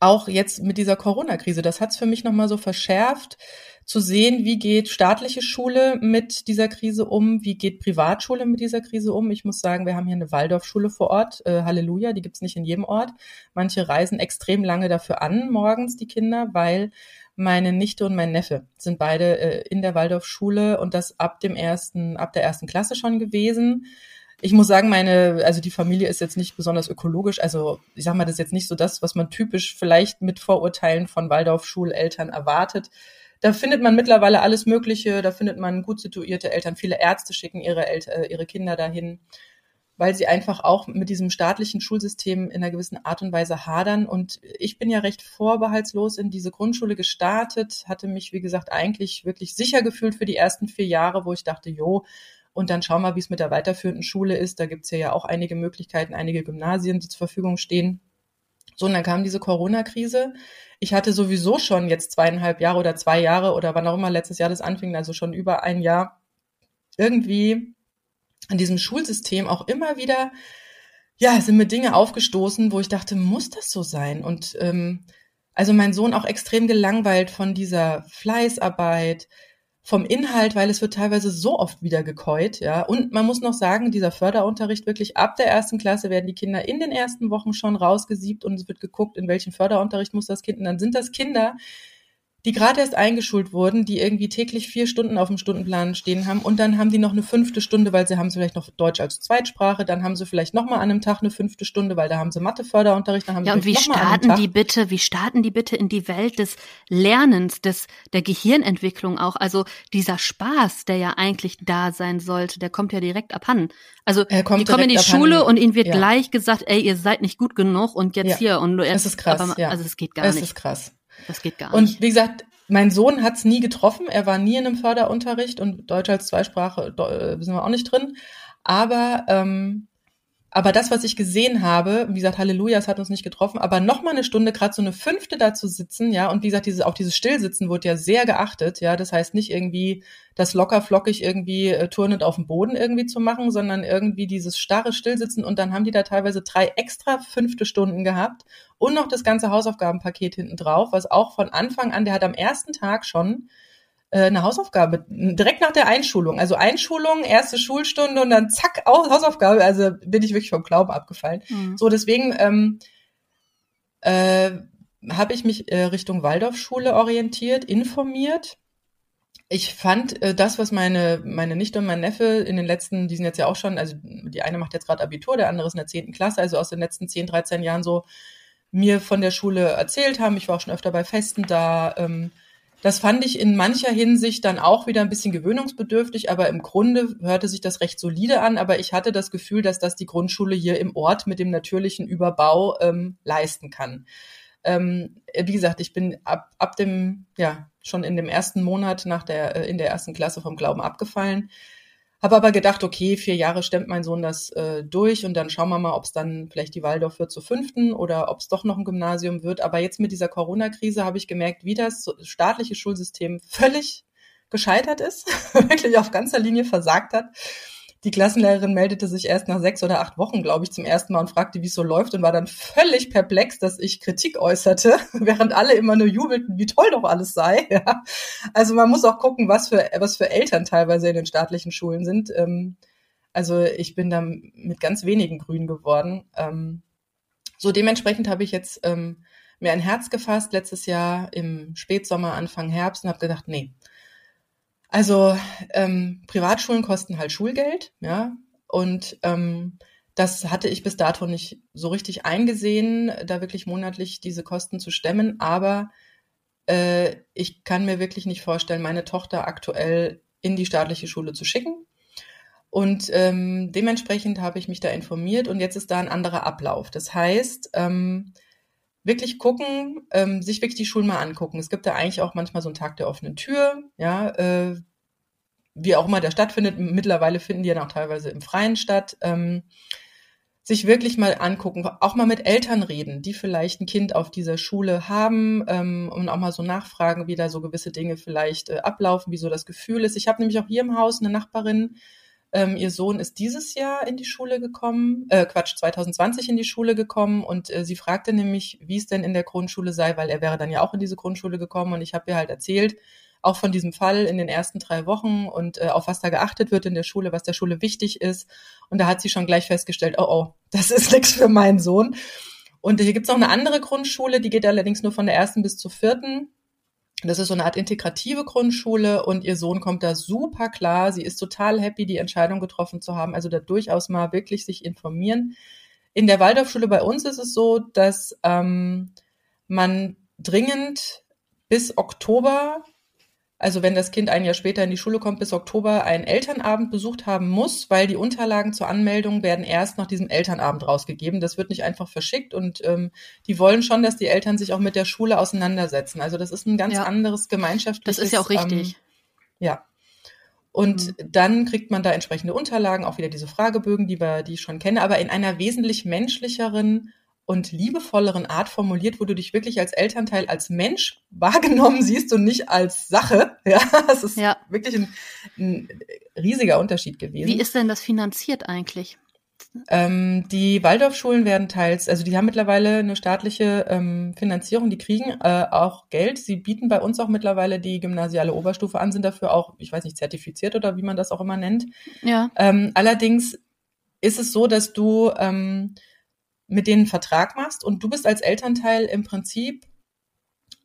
auch jetzt mit dieser Corona-Krise, das hat's für mich nochmal so verschärft, zu sehen, wie geht staatliche Schule mit dieser Krise um, wie geht Privatschule mit dieser Krise um. Ich muss sagen, wir haben hier eine Waldorfschule vor Ort, äh, Halleluja, die gibt's nicht in jedem Ort. Manche reisen extrem lange dafür an, morgens die Kinder, weil meine Nichte und mein Neffe sind beide äh, in der Waldorfschule und das ab dem ersten, ab der ersten Klasse schon gewesen ich muss sagen, meine, also die Familie ist jetzt nicht besonders ökologisch. Also ich sag mal, das ist jetzt nicht so das, was man typisch vielleicht mit Vorurteilen von Waldorf-Schuleltern erwartet. Da findet man mittlerweile alles Mögliche. Da findet man gut situierte Eltern. Viele Ärzte schicken ihre, El äh, ihre Kinder dahin, weil sie einfach auch mit diesem staatlichen Schulsystem in einer gewissen Art und Weise hadern. Und ich bin ja recht vorbehaltslos in diese Grundschule gestartet, hatte mich, wie gesagt, eigentlich wirklich sicher gefühlt für die ersten vier Jahre, wo ich dachte, jo, und dann schau mal, wie es mit der weiterführenden Schule ist. Da gibt's ja, ja auch einige Möglichkeiten, einige Gymnasien, die zur Verfügung stehen. So, und dann kam diese Corona-Krise. Ich hatte sowieso schon jetzt zweieinhalb Jahre oder zwei Jahre oder wann auch immer letztes Jahr das anfing, also schon über ein Jahr, irgendwie an diesem Schulsystem auch immer wieder, ja, sind mir Dinge aufgestoßen, wo ich dachte, muss das so sein? Und ähm, also mein Sohn auch extrem gelangweilt von dieser Fleißarbeit, vom Inhalt, weil es wird teilweise so oft wieder gekäut, ja. Und man muss noch sagen, dieser Förderunterricht wirklich ab der ersten Klasse werden die Kinder in den ersten Wochen schon rausgesiebt und es wird geguckt, in welchen Förderunterricht muss das Kind. Und dann sind das Kinder, die gerade erst eingeschult wurden, die irgendwie täglich vier Stunden auf dem Stundenplan stehen haben und dann haben die noch eine fünfte Stunde, weil sie haben vielleicht noch Deutsch als Zweitsprache, dann haben sie vielleicht noch mal an einem Tag eine fünfte Stunde, weil da haben sie Matheförderunterricht, dann haben ja, sie und wie starten die bitte, wie starten die bitte in die Welt des Lernens, des der Gehirnentwicklung auch, also dieser Spaß, der ja eigentlich da sein sollte, der kommt ja direkt abhanden. Also die kommen in die Schule und ihnen wird ja. gleich gesagt, ey, ihr seid nicht gut genug und jetzt ja. hier und du, das ist krass, aber, ja. also es geht gar es nicht. Das ist krass. Das geht gar und nicht. Und wie gesagt, mein Sohn hat es nie getroffen. Er war nie in einem Förderunterricht und Deutsch als Zweisprache äh, sind wir auch nicht drin. Aber ähm, aber das, was ich gesehen habe, wie gesagt, Halleluja, es hat uns nicht getroffen, aber noch mal eine Stunde, gerade so eine fünfte da zu sitzen, ja, und wie gesagt, dieses, auch dieses Stillsitzen wurde ja sehr geachtet, ja, das heißt nicht irgendwie das locker flockig irgendwie äh, turnend auf dem Boden irgendwie zu machen, sondern irgendwie dieses starre Stillsitzen und dann haben die da teilweise drei extra fünfte Stunden gehabt und noch das ganze Hausaufgabenpaket hinten drauf, was auch von Anfang an, der hat am ersten Tag schon eine Hausaufgabe direkt nach der Einschulung. Also Einschulung, erste Schulstunde und dann zack, Hausaufgabe. Also bin ich wirklich vom Glauben abgefallen. Mhm. So, deswegen ähm, äh, habe ich mich äh, Richtung Waldorfschule orientiert, informiert. Ich fand äh, das, was meine, meine Nichte und mein Neffe in den letzten, die sind jetzt ja auch schon, also die eine macht jetzt gerade Abitur, der andere ist in der zehnten Klasse, also aus den letzten 10, 13 Jahren so mir von der Schule erzählt haben. Ich war auch schon öfter bei Festen da. Ähm, das fand ich in mancher Hinsicht dann auch wieder ein bisschen gewöhnungsbedürftig, aber im Grunde hörte sich das recht solide an. Aber ich hatte das Gefühl, dass das die Grundschule hier im Ort mit dem natürlichen Überbau ähm, leisten kann. Ähm, wie gesagt, ich bin ab, ab dem, ja, schon in dem ersten Monat nach der, äh, in der ersten Klasse vom Glauben abgefallen. Habe aber gedacht, okay, vier Jahre stemmt mein Sohn das äh, durch und dann schauen wir mal, ob es dann vielleicht die Waldorf wird zur fünften oder ob es doch noch ein Gymnasium wird. Aber jetzt mit dieser Corona-Krise habe ich gemerkt, wie das staatliche Schulsystem völlig gescheitert ist, wirklich auf ganzer Linie versagt hat die Klassenlehrerin meldete sich erst nach sechs oder acht Wochen, glaube ich, zum ersten Mal und fragte, wie es so läuft und war dann völlig perplex, dass ich Kritik äußerte, während alle immer nur jubelten, wie toll doch alles sei. Ja. Also man muss auch gucken, was für, was für Eltern teilweise in den staatlichen Schulen sind. Ähm, also ich bin da mit ganz wenigen grün geworden. Ähm, so dementsprechend habe ich jetzt ähm, mir ein Herz gefasst letztes Jahr im Spätsommer, Anfang Herbst und habe gedacht, nee, also ähm, Privatschulen kosten halt Schulgeld, ja. Und ähm, das hatte ich bis dato nicht so richtig eingesehen, da wirklich monatlich diese Kosten zu stemmen. Aber äh, ich kann mir wirklich nicht vorstellen, meine Tochter aktuell in die staatliche Schule zu schicken. Und ähm, dementsprechend habe ich mich da informiert und jetzt ist da ein anderer Ablauf. Das heißt, ähm, wirklich gucken, ähm, sich wirklich die Schulen mal angucken. Es gibt da eigentlich auch manchmal so einen Tag der offenen Tür, ja, äh, wie auch immer der stattfindet. Mittlerweile finden die ja auch teilweise im Freien statt. Ähm, sich wirklich mal angucken, auch mal mit Eltern reden, die vielleicht ein Kind auf dieser Schule haben ähm, und auch mal so nachfragen, wie da so gewisse Dinge vielleicht äh, ablaufen, wie so das Gefühl ist. Ich habe nämlich auch hier im Haus eine Nachbarin, ähm, ihr Sohn ist dieses Jahr in die Schule gekommen, äh, Quatsch, 2020 in die Schule gekommen und äh, sie fragte nämlich, wie es denn in der Grundschule sei, weil er wäre dann ja auch in diese Grundschule gekommen und ich habe ihr halt erzählt, auch von diesem Fall in den ersten drei Wochen und äh, auf was da geachtet wird in der Schule, was der Schule wichtig ist. Und da hat sie schon gleich festgestellt, oh oh, das ist nichts für meinen Sohn. Und hier gibt's noch eine andere Grundschule, die geht allerdings nur von der ersten bis zur vierten. Das ist so eine Art integrative Grundschule und ihr Sohn kommt da super klar. Sie ist total happy, die Entscheidung getroffen zu haben. Also da durchaus mal wirklich sich informieren. In der Waldorfschule bei uns ist es so, dass ähm, man dringend bis Oktober also wenn das Kind ein Jahr später in die Schule kommt, bis Oktober einen Elternabend besucht haben muss, weil die Unterlagen zur Anmeldung werden erst nach diesem Elternabend rausgegeben. Das wird nicht einfach verschickt und ähm, die wollen schon, dass die Eltern sich auch mit der Schule auseinandersetzen. Also das ist ein ganz ja. anderes gemeinschaftliches. Das ist ja auch richtig. Ähm, ja. Und mhm. dann kriegt man da entsprechende Unterlagen, auch wieder diese Fragebögen, die, wir, die ich schon kenne, aber in einer wesentlich menschlicheren und liebevolleren Art formuliert, wo du dich wirklich als Elternteil, als Mensch wahrgenommen siehst und nicht als Sache. Ja, das ist ja. wirklich ein, ein riesiger Unterschied gewesen. Wie ist denn das finanziert eigentlich? Ähm, die Waldorfschulen werden teils, also die haben mittlerweile eine staatliche ähm, Finanzierung, die kriegen äh, auch Geld. Sie bieten bei uns auch mittlerweile die gymnasiale Oberstufe an, sind dafür auch, ich weiß nicht, zertifiziert oder wie man das auch immer nennt. Ja. Ähm, allerdings ist es so, dass du ähm, mit denen einen Vertrag machst und du bist als Elternteil im Prinzip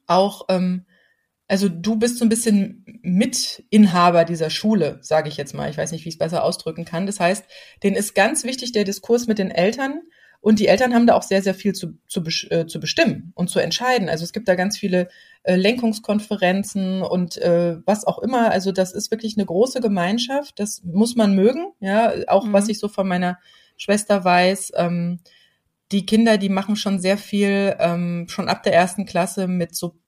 auch ähm, also du bist so ein bisschen Mitinhaber dieser Schule, sage ich jetzt mal. Ich weiß nicht, wie ich es besser ausdrücken kann. Das heißt, denen ist ganz wichtig der Diskurs mit den Eltern. Und die Eltern haben da auch sehr, sehr viel zu, zu, äh, zu bestimmen und zu entscheiden. Also es gibt da ganz viele äh, Lenkungskonferenzen und äh, was auch immer. Also das ist wirklich eine große Gemeinschaft. Das muss man mögen. Ja, auch mhm. was ich so von meiner Schwester weiß. Ähm, die Kinder, die machen schon sehr viel, ähm, schon ab der ersten Klasse mit so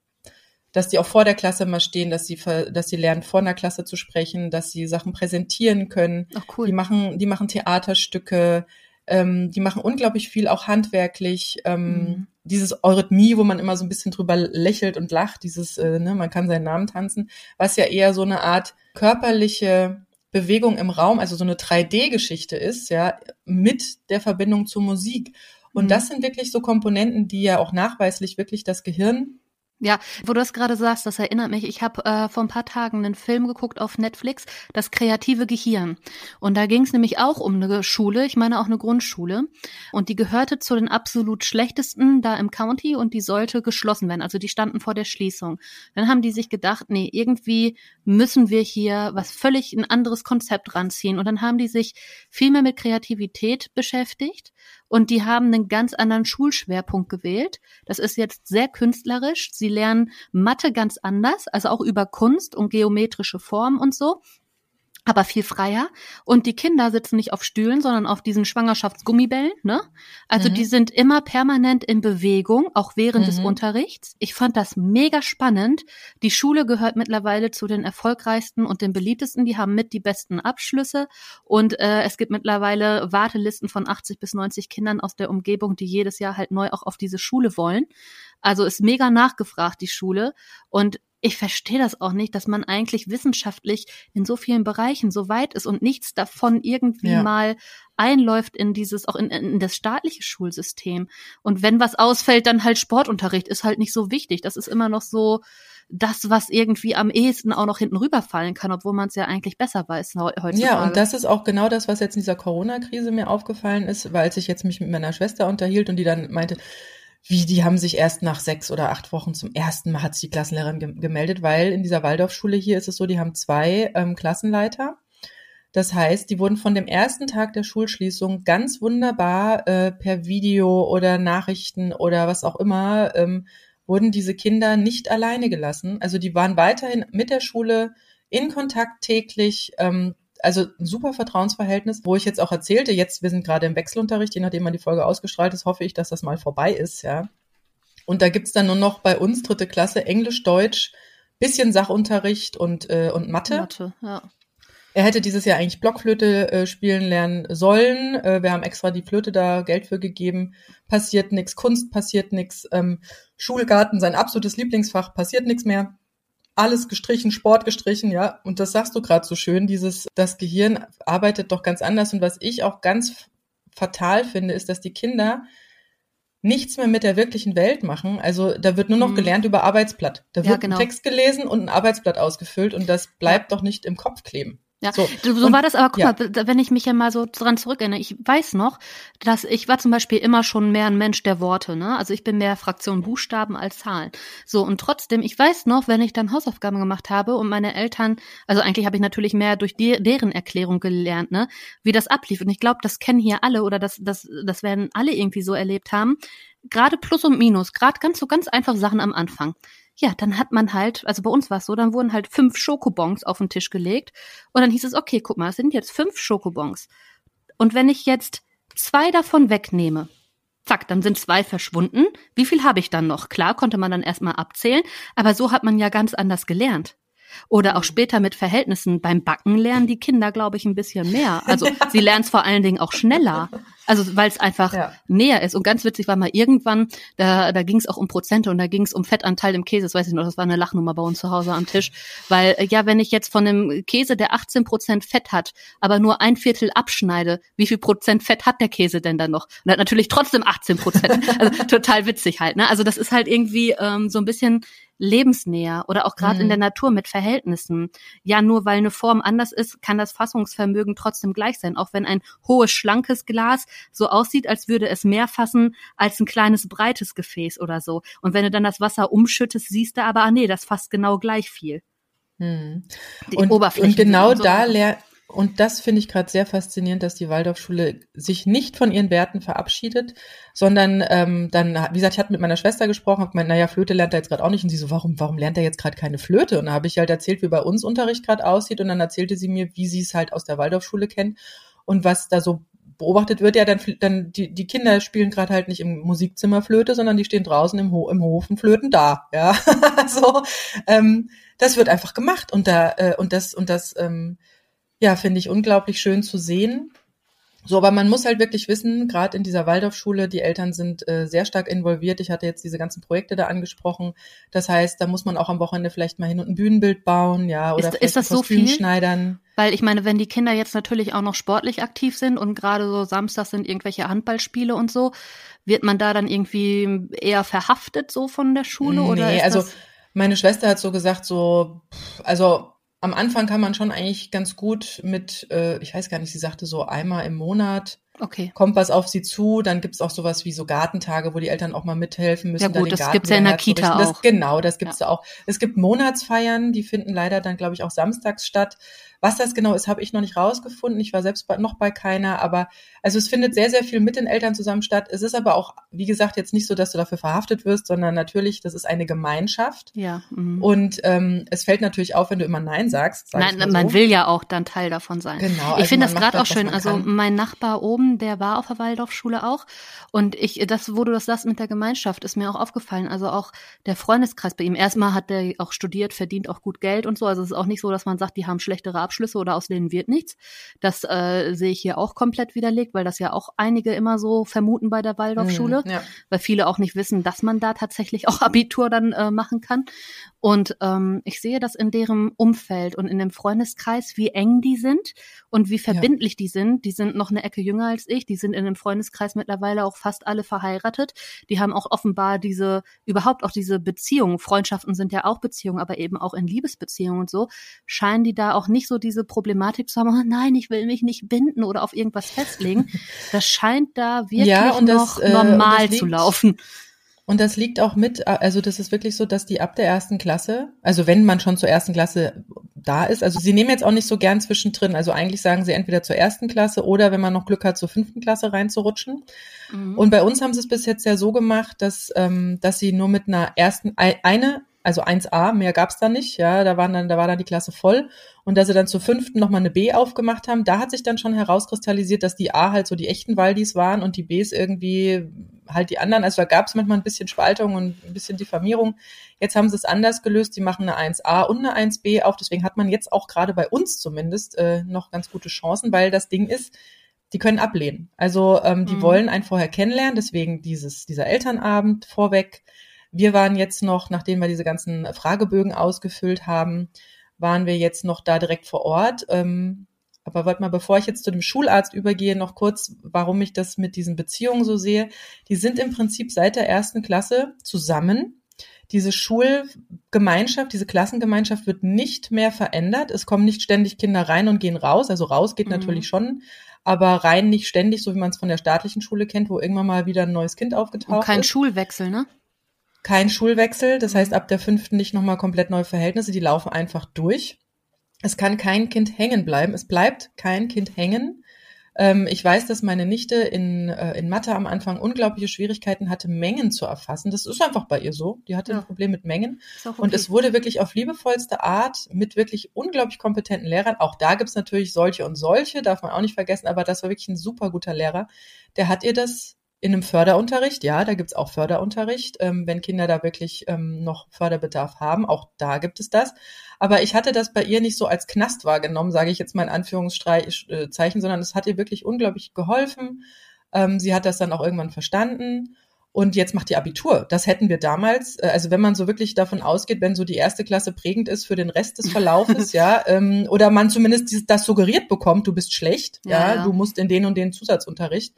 dass die auch vor der Klasse mal stehen, dass sie, dass sie lernen, vor einer Klasse zu sprechen, dass sie Sachen präsentieren können. Ach, cool. Die machen, die machen Theaterstücke, ähm, die machen unglaublich viel, auch handwerklich. Ähm, mhm. Dieses Eurythmie, wo man immer so ein bisschen drüber lächelt und lacht, dieses, äh, ne, man kann seinen Namen tanzen, was ja eher so eine Art körperliche Bewegung im Raum, also so eine 3D-Geschichte ist, ja, mit der Verbindung zur Musik. Und mhm. das sind wirklich so Komponenten, die ja auch nachweislich wirklich das Gehirn ja, wo du das gerade sagst, das erinnert mich. Ich habe äh, vor ein paar Tagen einen Film geguckt auf Netflix, das kreative Gehirn. Und da ging es nämlich auch um eine Schule, ich meine auch eine Grundschule. Und die gehörte zu den absolut schlechtesten da im County und die sollte geschlossen werden. Also die standen vor der Schließung. Dann haben die sich gedacht, nee, irgendwie müssen wir hier was völlig ein anderes Konzept ranziehen. Und dann haben die sich viel mehr mit Kreativität beschäftigt und die haben einen ganz anderen Schulschwerpunkt gewählt. Das ist jetzt sehr künstlerisch. Sie lernen Mathe ganz anders, also auch über Kunst und geometrische Formen und so aber viel freier. Und die Kinder sitzen nicht auf Stühlen, sondern auf diesen Schwangerschaftsgummibällen. Ne? Also mhm. die sind immer permanent in Bewegung, auch während mhm. des Unterrichts. Ich fand das mega spannend. Die Schule gehört mittlerweile zu den erfolgreichsten und den beliebtesten. Die haben mit die besten Abschlüsse. Und äh, es gibt mittlerweile Wartelisten von 80 bis 90 Kindern aus der Umgebung, die jedes Jahr halt neu auch auf diese Schule wollen. Also ist mega nachgefragt, die Schule. Und ich verstehe das auch nicht, dass man eigentlich wissenschaftlich in so vielen Bereichen so weit ist und nichts davon irgendwie ja. mal einläuft in dieses, auch in, in das staatliche Schulsystem. Und wenn was ausfällt, dann halt Sportunterricht ist halt nicht so wichtig. Das ist immer noch so das, was irgendwie am ehesten auch noch hinten rüberfallen kann, obwohl man es ja eigentlich besser weiß heutzutage. Ja, und das ist auch genau das, was jetzt in dieser Corona-Krise mir aufgefallen ist, weil als ich jetzt mich mit meiner Schwester unterhielt und die dann meinte, wie die haben sich erst nach sechs oder acht Wochen zum ersten Mal hat sich die Klassenlehrerin ge gemeldet, weil in dieser Waldorfschule hier ist es so, die haben zwei ähm, Klassenleiter. Das heißt, die wurden von dem ersten Tag der Schulschließung ganz wunderbar äh, per Video oder Nachrichten oder was auch immer, ähm, wurden diese Kinder nicht alleine gelassen. Also die waren weiterhin mit der Schule in Kontakt täglich. Ähm, also ein super Vertrauensverhältnis, wo ich jetzt auch erzählte, jetzt, wir sind gerade im Wechselunterricht, je nachdem man die Folge ausgestrahlt ist, hoffe ich, dass das mal vorbei ist, ja. Und da gibt's dann nur noch bei uns dritte Klasse Englisch, Deutsch, bisschen Sachunterricht und, äh, und Mathe. Mathe, ja. Er hätte dieses Jahr eigentlich Blockflöte äh, spielen lernen sollen. Äh, wir haben extra die Flöte da Geld für gegeben. Passiert nix, Kunst passiert nix, ähm, Schulgarten, sein absolutes Lieblingsfach, passiert nix mehr alles gestrichen, Sport gestrichen, ja. Und das sagst du gerade so schön, dieses, das Gehirn arbeitet doch ganz anders. Und was ich auch ganz fatal finde, ist, dass die Kinder nichts mehr mit der wirklichen Welt machen. Also da wird nur noch mhm. gelernt über Arbeitsblatt. Da wird ja, genau. ein Text gelesen und ein Arbeitsblatt ausgefüllt und das bleibt ja. doch nicht im Kopf kleben. Ja, so, so war das aber, guck ja. mal, wenn ich mich ja mal so dran zurückerinnere, ich weiß noch, dass ich war zum Beispiel immer schon mehr ein Mensch der Worte, ne? Also ich bin mehr Fraktion Buchstaben als Zahlen. So, und trotzdem, ich weiß noch, wenn ich dann Hausaufgaben gemacht habe und meine Eltern, also eigentlich habe ich natürlich mehr durch die, deren Erklärung gelernt, ne, wie das ablief. Und ich glaube, das kennen hier alle oder das, das, das werden alle irgendwie so erlebt haben. Gerade Plus und Minus, gerade ganz so ganz einfach Sachen am Anfang ja, dann hat man halt, also bei uns war es so, dann wurden halt fünf Schokobons auf den Tisch gelegt und dann hieß es, okay, guck mal, es sind jetzt fünf Schokobons. Und wenn ich jetzt zwei davon wegnehme, zack, dann sind zwei verschwunden. Wie viel habe ich dann noch? Klar, konnte man dann erstmal abzählen, aber so hat man ja ganz anders gelernt. Oder auch später mit Verhältnissen. Beim Backen lernen die Kinder, glaube ich, ein bisschen mehr. Also sie lernen es vor allen Dingen auch schneller. Also weil es einfach ja. näher ist. Und ganz witzig war mal irgendwann, da, da ging es auch um Prozente und da ging es um Fettanteil im Käse. Das weiß ich noch, das war eine Lachnummer bei uns zu Hause am Tisch. Weil äh, ja, wenn ich jetzt von einem Käse, der 18 Prozent Fett hat, aber nur ein Viertel abschneide, wie viel Prozent Fett hat der Käse denn dann noch? Und hat natürlich trotzdem 18 Prozent. also total witzig halt. Ne? Also das ist halt irgendwie ähm, so ein bisschen lebensnäher oder auch gerade mhm. in der Natur mit Verhältnissen. Ja, nur weil eine Form anders ist, kann das Fassungsvermögen trotzdem gleich sein, auch wenn ein hohes, schlankes Glas so aussieht, als würde es mehr fassen als ein kleines, breites Gefäß oder so. Und wenn du dann das Wasser umschüttest, siehst du aber, ah nee, das fasst genau gleich viel. Mhm. Die und, Oberfläche. Und genau so. da lernt und das finde ich gerade sehr faszinierend, dass die Waldorfschule sich nicht von ihren Werten verabschiedet, sondern ähm, dann, wie gesagt, ich hatte mit meiner Schwester gesprochen, habe gemeint, naja, Flöte lernt er jetzt gerade auch nicht. Und sie so, warum, warum lernt er jetzt gerade keine Flöte? Und da habe ich halt erzählt, wie bei uns Unterricht gerade aussieht. Und dann erzählte sie mir, wie sie es halt aus der Waldorfschule kennt und was da so beobachtet wird. Ja, dann, dann die, die Kinder spielen gerade halt nicht im Musikzimmer Flöte, sondern die stehen draußen im, Ho im Hof und flöten da. Ja, so ähm, das wird einfach gemacht und da äh, und das und das ähm, ja, finde ich unglaublich schön zu sehen. So, aber man muss halt wirklich wissen, gerade in dieser Waldorfschule, die Eltern sind äh, sehr stark involviert. Ich hatte jetzt diese ganzen Projekte da angesprochen. Das heißt, da muss man auch am Wochenende vielleicht mal hin und ein Bühnenbild bauen, ja, oder ist, ist das so viel? schneidern. Weil ich meine, wenn die Kinder jetzt natürlich auch noch sportlich aktiv sind und gerade so Samstag sind irgendwelche Handballspiele und so, wird man da dann irgendwie eher verhaftet so von der Schule nee, oder? Nee, also meine Schwester hat so gesagt, so, also am Anfang kann man schon eigentlich ganz gut mit, äh, ich weiß gar nicht, sie sagte so einmal im Monat okay. kommt was auf sie zu. Dann gibt's auch sowas wie so Gartentage, wo die Eltern auch mal mithelfen müssen. Ja gut, das gibt's ja in der Kita das, auch. Genau, das gibt's ja. da auch. Es gibt Monatsfeiern, die finden leider dann, glaube ich, auch samstags statt. Was das genau ist, habe ich noch nicht rausgefunden. Ich war selbst noch bei keiner, aber also es findet sehr, sehr viel mit den Eltern zusammen statt. Es ist aber auch, wie gesagt, jetzt nicht so, dass du dafür verhaftet wirst, sondern natürlich, das ist eine Gemeinschaft. Ja. Mhm. Und ähm, es fällt natürlich auf, wenn du immer Nein sagst. Sag Nein, man so. will ja auch dann Teil davon sein. Genau. Also ich finde das gerade auch schön. Also mein Nachbar oben, der war auf der Waldorfschule auch. Und ich, das, wo du das sagst mit der Gemeinschaft, ist mir auch aufgefallen. Also auch der Freundeskreis bei ihm. Erstmal hat der auch studiert, verdient auch gut Geld und so. Also es ist auch nicht so, dass man sagt, die haben schlechtere Abschlüsse oder aus denen wird nichts. Das äh, sehe ich hier auch komplett widerlegt, weil das ja auch einige immer so vermuten bei der Waldorfschule, mhm, ja. weil viele auch nicht wissen, dass man da tatsächlich auch Abitur dann äh, machen kann. Und ähm, ich sehe das in deren Umfeld und in dem Freundeskreis, wie eng die sind und wie verbindlich ja. die sind. Die sind noch eine Ecke jünger als ich. Die sind in dem Freundeskreis mittlerweile auch fast alle verheiratet. Die haben auch offenbar diese, überhaupt auch diese Beziehungen. Freundschaften sind ja auch Beziehungen, aber eben auch in Liebesbeziehungen und so, scheinen die da auch nicht so diese Problematik zu haben, oh nein, ich will mich nicht binden oder auf irgendwas festlegen. Das scheint da wirklich ja, noch das, normal äh, zu laufen. Und das liegt auch mit, also das ist wirklich so, dass die ab der ersten Klasse, also wenn man schon zur ersten Klasse da ist, also sie nehmen jetzt auch nicht so gern zwischendrin, also eigentlich sagen sie entweder zur ersten Klasse oder wenn man noch Glück hat, zur fünften Klasse reinzurutschen. Mhm. Und bei uns haben sie es bis jetzt ja so gemacht, dass, ähm, dass sie nur mit einer ersten, eine also 1a, mehr gab's da nicht, ja, da waren dann, da war dann die Klasse voll und dass sie dann zur fünften nochmal eine B aufgemacht haben, da hat sich dann schon herauskristallisiert, dass die A halt so die echten Waldis waren und die Bs irgendwie halt die anderen, also da gab's manchmal ein bisschen Spaltung und ein bisschen Diffamierung. Jetzt haben sie es anders gelöst, die machen eine 1a und eine 1b auf, deswegen hat man jetzt auch gerade bei uns zumindest äh, noch ganz gute Chancen, weil das Ding ist, die können ablehnen. Also ähm, die mhm. wollen einen vorher kennenlernen, deswegen dieses, dieser Elternabend vorweg, wir waren jetzt noch, nachdem wir diese ganzen Fragebögen ausgefüllt haben, waren wir jetzt noch da direkt vor Ort. Ähm, aber warte mal, bevor ich jetzt zu dem Schularzt übergehe, noch kurz, warum ich das mit diesen Beziehungen so sehe. Die sind im Prinzip seit der ersten Klasse zusammen. Diese Schulgemeinschaft, diese Klassengemeinschaft wird nicht mehr verändert. Es kommen nicht ständig Kinder rein und gehen raus. Also raus geht mhm. natürlich schon, aber rein nicht ständig, so wie man es von der staatlichen Schule kennt, wo irgendwann mal wieder ein neues Kind aufgetaucht und kein ist. Schulwechsel, ne? Kein Schulwechsel, das heißt ab der fünften nicht nochmal komplett neue Verhältnisse, die laufen einfach durch. Es kann kein Kind hängen bleiben, es bleibt kein Kind hängen. Ähm, ich weiß, dass meine Nichte in, äh, in Mathe am Anfang unglaubliche Schwierigkeiten hatte, Mengen zu erfassen. Das ist einfach bei ihr so. Die hatte ja. ein Problem mit Mengen. Okay. Und es wurde wirklich auf liebevollste Art mit wirklich unglaublich kompetenten Lehrern. Auch da gibt's natürlich solche und solche, darf man auch nicht vergessen, aber das war wirklich ein super guter Lehrer. Der hat ihr das in einem Förderunterricht, ja, da gibt's auch Förderunterricht, ähm, wenn Kinder da wirklich ähm, noch Förderbedarf haben, auch da gibt es das. Aber ich hatte das bei ihr nicht so als Knast wahrgenommen, sage ich jetzt mal in Anführungszeichen, sondern es hat ihr wirklich unglaublich geholfen. Ähm, sie hat das dann auch irgendwann verstanden und jetzt macht die Abitur. Das hätten wir damals, äh, also wenn man so wirklich davon ausgeht, wenn so die erste Klasse prägend ist für den Rest des Verlaufes, ja, ähm, oder man zumindest das suggeriert bekommt, du bist schlecht, ja, ja, ja. du musst in den und den Zusatzunterricht.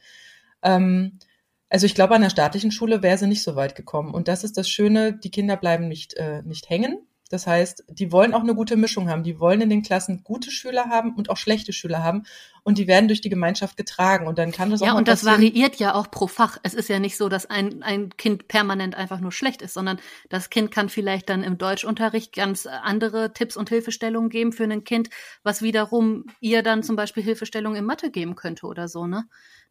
Ähm, also ich glaube, an der staatlichen Schule wäre sie nicht so weit gekommen. Und das ist das Schöne, die Kinder bleiben nicht, äh, nicht hängen. Das heißt, die wollen auch eine gute Mischung haben. Die wollen in den Klassen gute Schüler haben und auch schlechte Schüler haben. Und die werden durch die Gemeinschaft getragen. Und dann kann das ja, auch Ja, und das variiert ja auch pro Fach. Es ist ja nicht so, dass ein, ein Kind permanent einfach nur schlecht ist, sondern das Kind kann vielleicht dann im Deutschunterricht ganz andere Tipps und Hilfestellungen geben für ein Kind, was wiederum ihr dann zum Beispiel Hilfestellungen in Mathe geben könnte oder so, ne?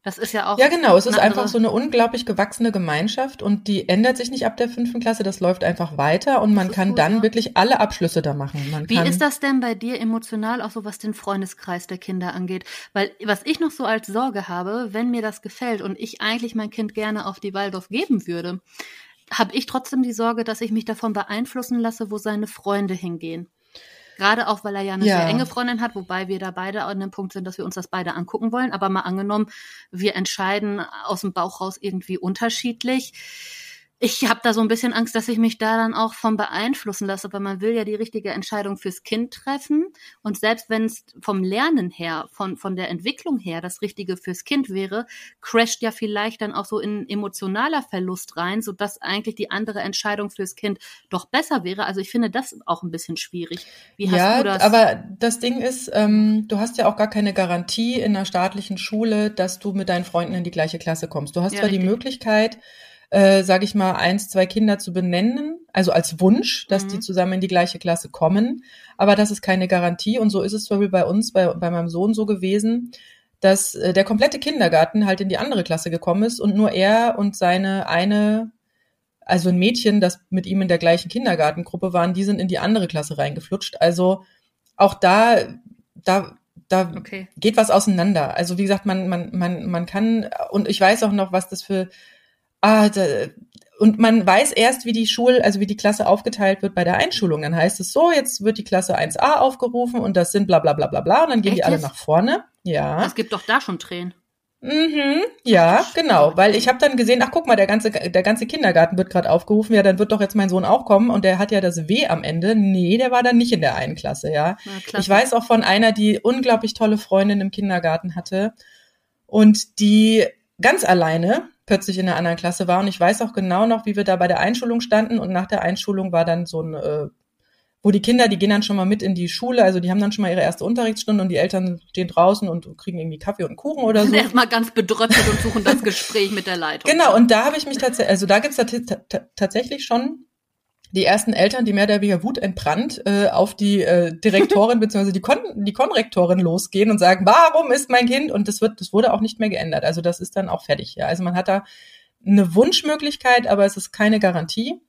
Das ist ja auch. Ja, genau. Es ist einfach so eine unglaublich gewachsene Gemeinschaft und die ändert sich nicht ab der fünften Klasse. Das läuft einfach weiter und man kann gut, dann ja. wirklich alle Abschlüsse da machen. Man Wie ist das denn bei dir emotional, auch so was den Freundeskreis der Kinder angeht? Weil was ich noch so als Sorge habe, wenn mir das gefällt und ich eigentlich mein Kind gerne auf die Waldorf geben würde, habe ich trotzdem die Sorge, dass ich mich davon beeinflussen lasse, wo seine Freunde hingehen. Gerade auch, weil er ja eine ja. sehr enge Freundin hat, wobei wir da beide an dem Punkt sind, dass wir uns das beide angucken wollen. Aber mal angenommen, wir entscheiden aus dem Bauch raus irgendwie unterschiedlich ich habe da so ein bisschen Angst, dass ich mich da dann auch von beeinflussen lasse, weil man will ja die richtige Entscheidung fürs Kind treffen. Und selbst wenn es vom Lernen her, von, von der Entwicklung her das Richtige fürs Kind wäre, crasht ja vielleicht dann auch so in emotionaler Verlust rein, sodass eigentlich die andere Entscheidung fürs Kind doch besser wäre. Also ich finde das auch ein bisschen schwierig. Wie hast ja, du das? aber das Ding ist, ähm, du hast ja auch gar keine Garantie in einer staatlichen Schule, dass du mit deinen Freunden in die gleiche Klasse kommst. Du hast ja, zwar richtig. die Möglichkeit, äh, sage ich mal, eins, zwei Kinder zu benennen, also als Wunsch, dass mhm. die zusammen in die gleiche Klasse kommen. Aber das ist keine Garantie. Und so ist es zum Beispiel bei uns, bei, bei meinem Sohn so gewesen, dass äh, der komplette Kindergarten halt in die andere Klasse gekommen ist und nur er und seine eine, also ein Mädchen, das mit ihm in der gleichen Kindergartengruppe waren, die sind in die andere Klasse reingeflutscht. Also auch da, da da okay. geht was auseinander. Also wie gesagt, man, man, man, man kann, und ich weiß auch noch, was das für ah, da, und man weiß erst, wie die Schul, also wie die Klasse aufgeteilt wird bei der Einschulung. Dann heißt es so, jetzt wird die Klasse 1a aufgerufen und das sind bla bla bla bla bla und dann gehen Echt die alle nach vorne. Ja. Es gibt doch da schon Tränen. Mhm, ja, genau, weil ich habe dann gesehen, ach guck mal, der ganze der ganze Kindergarten wird gerade aufgerufen, ja, dann wird doch jetzt mein Sohn auch kommen und der hat ja das W am Ende. Nee, der war dann nicht in der einen Klasse, ja. ich weiß auch von einer, die unglaublich tolle Freundin im Kindergarten hatte und die ganz alleine plötzlich in der anderen Klasse war. Und ich weiß auch genau noch, wie wir da bei der Einschulung standen. Und nach der Einschulung war dann so ein, äh, wo die Kinder, die gehen dann schon mal mit in die Schule, also die haben dann schon mal ihre erste Unterrichtsstunde und die Eltern stehen draußen und kriegen irgendwie Kaffee und Kuchen oder so. Erstmal ganz bedröppelt und suchen das Gespräch mit der Leitung. Genau, und da habe ich mich tatsächlich, also da gibt's tatsächlich schon die ersten Eltern, die mehr oder weniger wutentbrannt äh, auf die äh, Direktorin bzw. die, Kon die Konrektorin losgehen und sagen, warum ist mein Kind? Und das wird, das wurde auch nicht mehr geändert. Also das ist dann auch fertig. Ja, also man hat da eine Wunschmöglichkeit, aber es ist keine Garantie.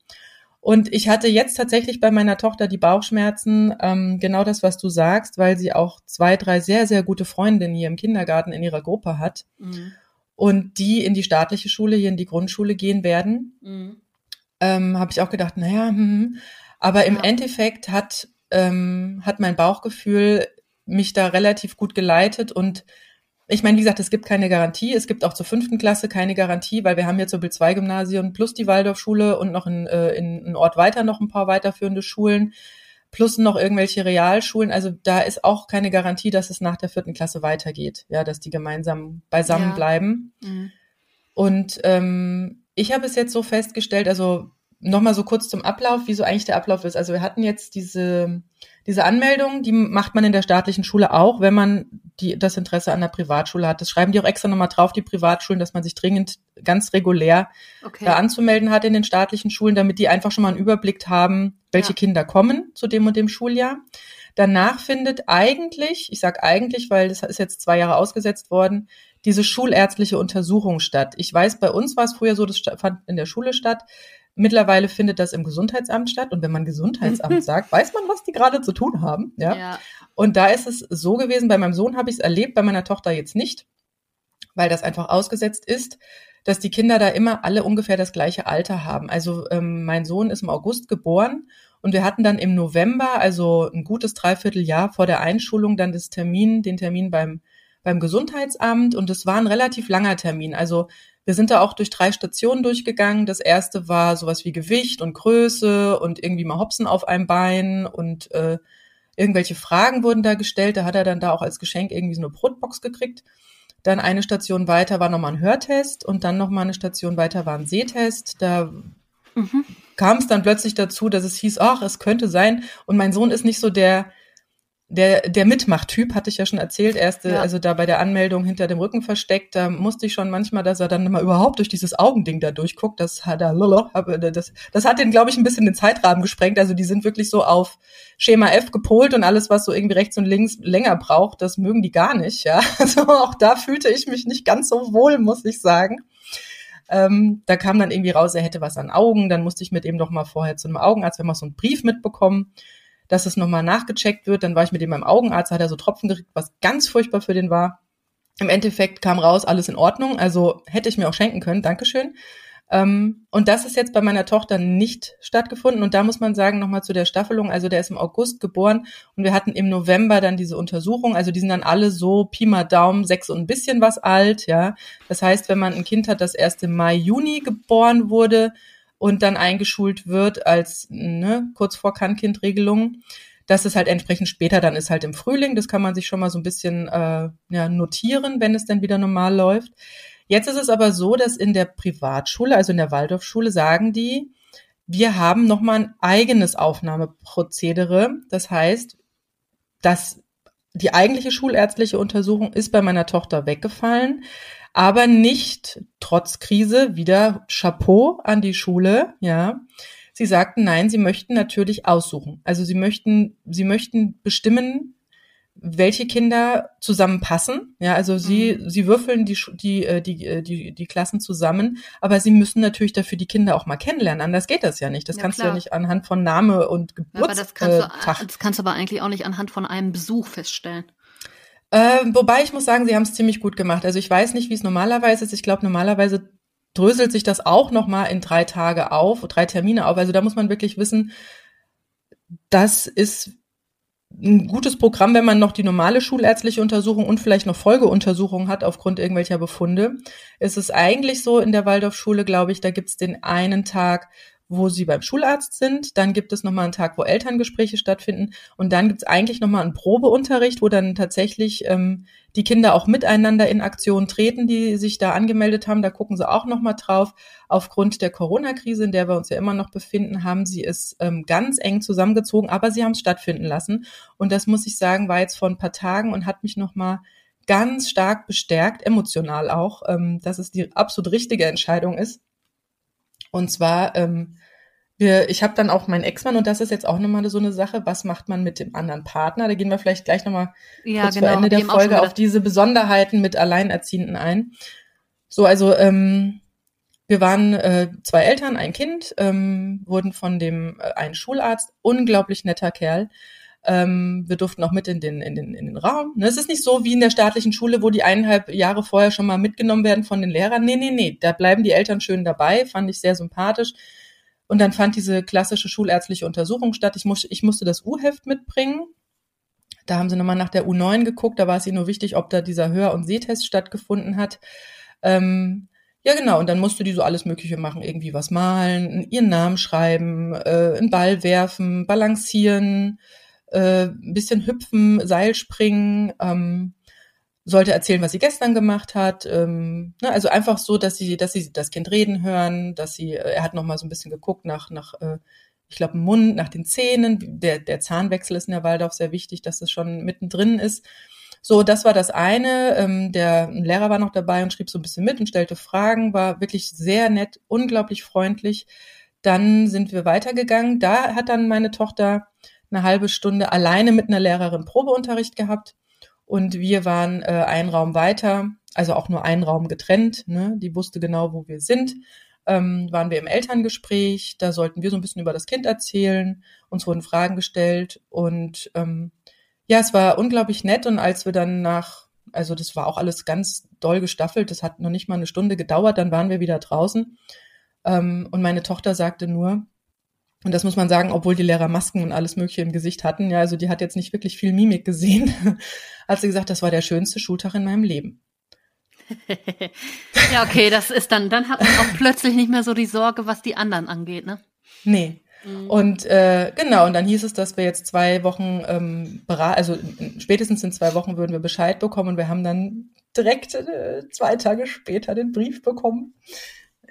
Und ich hatte jetzt tatsächlich bei meiner Tochter die Bauchschmerzen, ähm, genau das, was du sagst, weil sie auch zwei, drei sehr, sehr gute Freundinnen hier im Kindergarten in ihrer Gruppe hat. Mhm. Und die in die staatliche Schule, hier in die Grundschule gehen werden. Mhm ähm, habe ich auch gedacht, naja, hm, hm. aber im ja. Endeffekt hat, ähm, hat mein Bauchgefühl mich da relativ gut geleitet und ich meine, wie gesagt, es gibt keine Garantie. Es gibt auch zur fünften Klasse keine Garantie, weil wir haben jetzt so Bild 2 Gymnasium plus die Waldorfschule und noch in, äh, in, in Ort weiter noch ein paar weiterführende Schulen plus noch irgendwelche Realschulen. Also da ist auch keine Garantie, dass es nach der vierten Klasse weitergeht, ja, dass die gemeinsam beisammen ja. bleiben. Mhm. Und ähm, ich habe es jetzt so festgestellt, also nochmal so kurz zum Ablauf, wie so eigentlich der Ablauf ist. Also wir hatten jetzt diese, diese Anmeldung, die macht man in der staatlichen Schule auch, wenn man die, das Interesse an der Privatschule hat. Das schreiben die auch extra nochmal drauf, die Privatschulen, dass man sich dringend ganz regulär okay. da anzumelden hat in den staatlichen Schulen, damit die einfach schon mal einen Überblick haben, welche ja. Kinder kommen zu dem und dem Schuljahr. Danach findet eigentlich, ich sage eigentlich, weil das ist jetzt zwei Jahre ausgesetzt worden, diese schulärztliche Untersuchung statt. Ich weiß, bei uns war es früher so, das fand in der Schule statt. Mittlerweile findet das im Gesundheitsamt statt. Und wenn man Gesundheitsamt sagt, weiß man, was die gerade zu tun haben. Ja? ja. Und da ist es so gewesen, bei meinem Sohn habe ich es erlebt, bei meiner Tochter jetzt nicht, weil das einfach ausgesetzt ist, dass die Kinder da immer alle ungefähr das gleiche Alter haben. Also ähm, mein Sohn ist im August geboren und wir hatten dann im November, also ein gutes Dreivierteljahr vor der Einschulung, dann das Termin, den Termin beim beim Gesundheitsamt und es war ein relativ langer Termin. Also wir sind da auch durch drei Stationen durchgegangen. Das erste war sowas wie Gewicht und Größe und irgendwie mal Hopsen auf einem Bein und äh, irgendwelche Fragen wurden da gestellt. Da hat er dann da auch als Geschenk irgendwie so eine Brotbox gekriegt. Dann eine Station weiter war nochmal ein Hörtest und dann nochmal eine Station weiter war ein Sehtest. Da mhm. kam es dann plötzlich dazu, dass es hieß, ach, es könnte sein. Und mein Sohn ist nicht so der, der, der Mitmachtyp, hatte ich ja schon erzählt, erste, ja. also da bei der Anmeldung hinter dem Rücken versteckt, da musste ich schon manchmal, dass er dann mal überhaupt durch dieses Augending da durchguckt, das hat er, das, das hat den, glaube ich, ein bisschen den Zeitrahmen gesprengt, also die sind wirklich so auf Schema F gepolt und alles, was so irgendwie rechts und links länger braucht, das mögen die gar nicht, ja, also auch da fühlte ich mich nicht ganz so wohl, muss ich sagen. Ähm, da kam dann irgendwie raus, er hätte was an Augen, dann musste ich mit ihm doch mal vorher zu einem Augenarzt, wenn wir so einen Brief mitbekommen, dass es nochmal nachgecheckt wird. Dann war ich mit ihm beim Augenarzt, hat er so Tropfen gekriegt, was ganz furchtbar für den war. Im Endeffekt kam raus, alles in Ordnung. Also hätte ich mir auch schenken können. Dankeschön. Ähm, und das ist jetzt bei meiner Tochter nicht stattgefunden. Und da muss man sagen, nochmal zu der Staffelung, also der ist im August geboren und wir hatten im November dann diese Untersuchung. Also die sind dann alle so Pi mal Daumen, sechs und ein bisschen was alt, ja. Das heißt, wenn man ein Kind hat, das erst im Mai, Juni geboren wurde, und dann eingeschult wird als ne, kurz vor Kann-Kind-Regelung, dass es halt entsprechend später dann ist halt im Frühling. Das kann man sich schon mal so ein bisschen äh, ja, notieren, wenn es dann wieder normal läuft. Jetzt ist es aber so, dass in der Privatschule, also in der Waldorfschule, sagen die, wir haben nochmal ein eigenes Aufnahmeprozedere. Das heißt, dass die eigentliche schulärztliche Untersuchung ist bei meiner Tochter weggefallen aber nicht trotz Krise wieder Chapeau an die Schule, ja. Sie sagten, nein, sie möchten natürlich aussuchen. Also sie möchten, sie möchten bestimmen, welche Kinder zusammenpassen. Ja, also sie, mhm. sie würfeln die, die, äh, die, äh, die, die Klassen zusammen, aber sie müssen natürlich dafür die Kinder auch mal kennenlernen. Anders geht das ja nicht. Das ja, kannst klar. du ja nicht anhand von Name und Geburtstag. Aber das kannst, du, das kannst du aber eigentlich auch nicht anhand von einem Besuch feststellen. Äh, wobei ich muss sagen, sie haben es ziemlich gut gemacht. Also ich weiß nicht, wie es normalerweise ist. Ich glaube, normalerweise dröselt sich das auch noch mal in drei Tage auf, drei Termine auf. Also da muss man wirklich wissen, das ist ein gutes Programm, wenn man noch die normale schulärztliche Untersuchung und vielleicht noch Folgeuntersuchungen hat aufgrund irgendwelcher Befunde. Es ist eigentlich so in der Waldorfschule, glaube ich, da gibt's den einen Tag, wo sie beim Schularzt sind. Dann gibt es nochmal einen Tag, wo Elterngespräche stattfinden. Und dann gibt es eigentlich nochmal einen Probeunterricht, wo dann tatsächlich ähm, die Kinder auch miteinander in Aktion treten, die sich da angemeldet haben. Da gucken sie auch nochmal drauf. Aufgrund der Corona-Krise, in der wir uns ja immer noch befinden, haben sie es ähm, ganz eng zusammengezogen, aber sie haben es stattfinden lassen. Und das muss ich sagen, war jetzt vor ein paar Tagen und hat mich nochmal ganz stark bestärkt, emotional auch, ähm, dass es die absolut richtige Entscheidung ist. Und zwar, ähm, wir, ich habe dann auch meinen Ex-Mann und das ist jetzt auch nochmal so eine Sache, was macht man mit dem anderen Partner? Da gehen wir vielleicht gleich nochmal ja, kurz genau, vor Ende der Folge auf diese Besonderheiten mit Alleinerziehenden ein. So, also ähm, wir waren äh, zwei Eltern, ein Kind, ähm, wurden von dem äh, einen Schularzt, unglaublich netter Kerl, ähm, wir durften auch mit in den, in den, in den Raum. Ne, es ist nicht so wie in der staatlichen Schule, wo die eineinhalb Jahre vorher schon mal mitgenommen werden von den Lehrern. Nee, nee, nee, da bleiben die Eltern schön dabei, fand ich sehr sympathisch. Und dann fand diese klassische schulärztliche Untersuchung statt. Ich, muss, ich musste das U-Heft mitbringen. Da haben sie nochmal nach der U9 geguckt. Da war es ihnen nur wichtig, ob da dieser Hör- und Sehtest stattgefunden hat. Ähm, ja, genau. Und dann musste die so alles Mögliche machen. Irgendwie was malen, ihren Namen schreiben, äh, einen Ball werfen, balancieren, äh, ein bisschen hüpfen, Seilspringen, ähm, sollte erzählen, was sie gestern gemacht hat. Ähm, ne, also einfach so, dass sie, dass sie das Kind reden hören, dass sie, äh, er hat noch so ein bisschen geguckt nach, nach äh, ich glaube, Mund, nach den Zähnen. Der, der Zahnwechsel ist in der Waldorf sehr wichtig, dass das schon mittendrin ist. So, das war das eine. Ähm, der Lehrer war noch dabei und schrieb so ein bisschen mit und stellte Fragen, war wirklich sehr nett, unglaublich freundlich. Dann sind wir weitergegangen. Da hat dann meine Tochter eine halbe Stunde alleine mit einer Lehrerin Probeunterricht gehabt und wir waren äh, einen Raum weiter, also auch nur einen Raum getrennt. Ne? Die wusste genau, wo wir sind. Ähm, waren wir im Elterngespräch, da sollten wir so ein bisschen über das Kind erzählen, uns wurden Fragen gestellt und ähm, ja, es war unglaublich nett und als wir dann nach, also das war auch alles ganz doll gestaffelt, das hat noch nicht mal eine Stunde gedauert, dann waren wir wieder draußen ähm, und meine Tochter sagte nur, Und das muss man sagen, obwohl die Lehrer Masken und alles Mögliche im Gesicht hatten. Ja, also die hat jetzt nicht wirklich viel Mimik gesehen. hat sie gesagt, das war der schönste Schultag in meinem Leben. ja, okay, das ist dann, dann hat man auch plötzlich nicht mehr so die Sorge, was die anderen angeht, ne? Nee. Mhm. Und äh, genau, und dann hieß es, dass wir jetzt zwei Wochen ähm, beraten, also spätestens in zwei Wochen würden wir Bescheid bekommen und wir haben dann direkt äh, zwei Tage später den Brief bekommen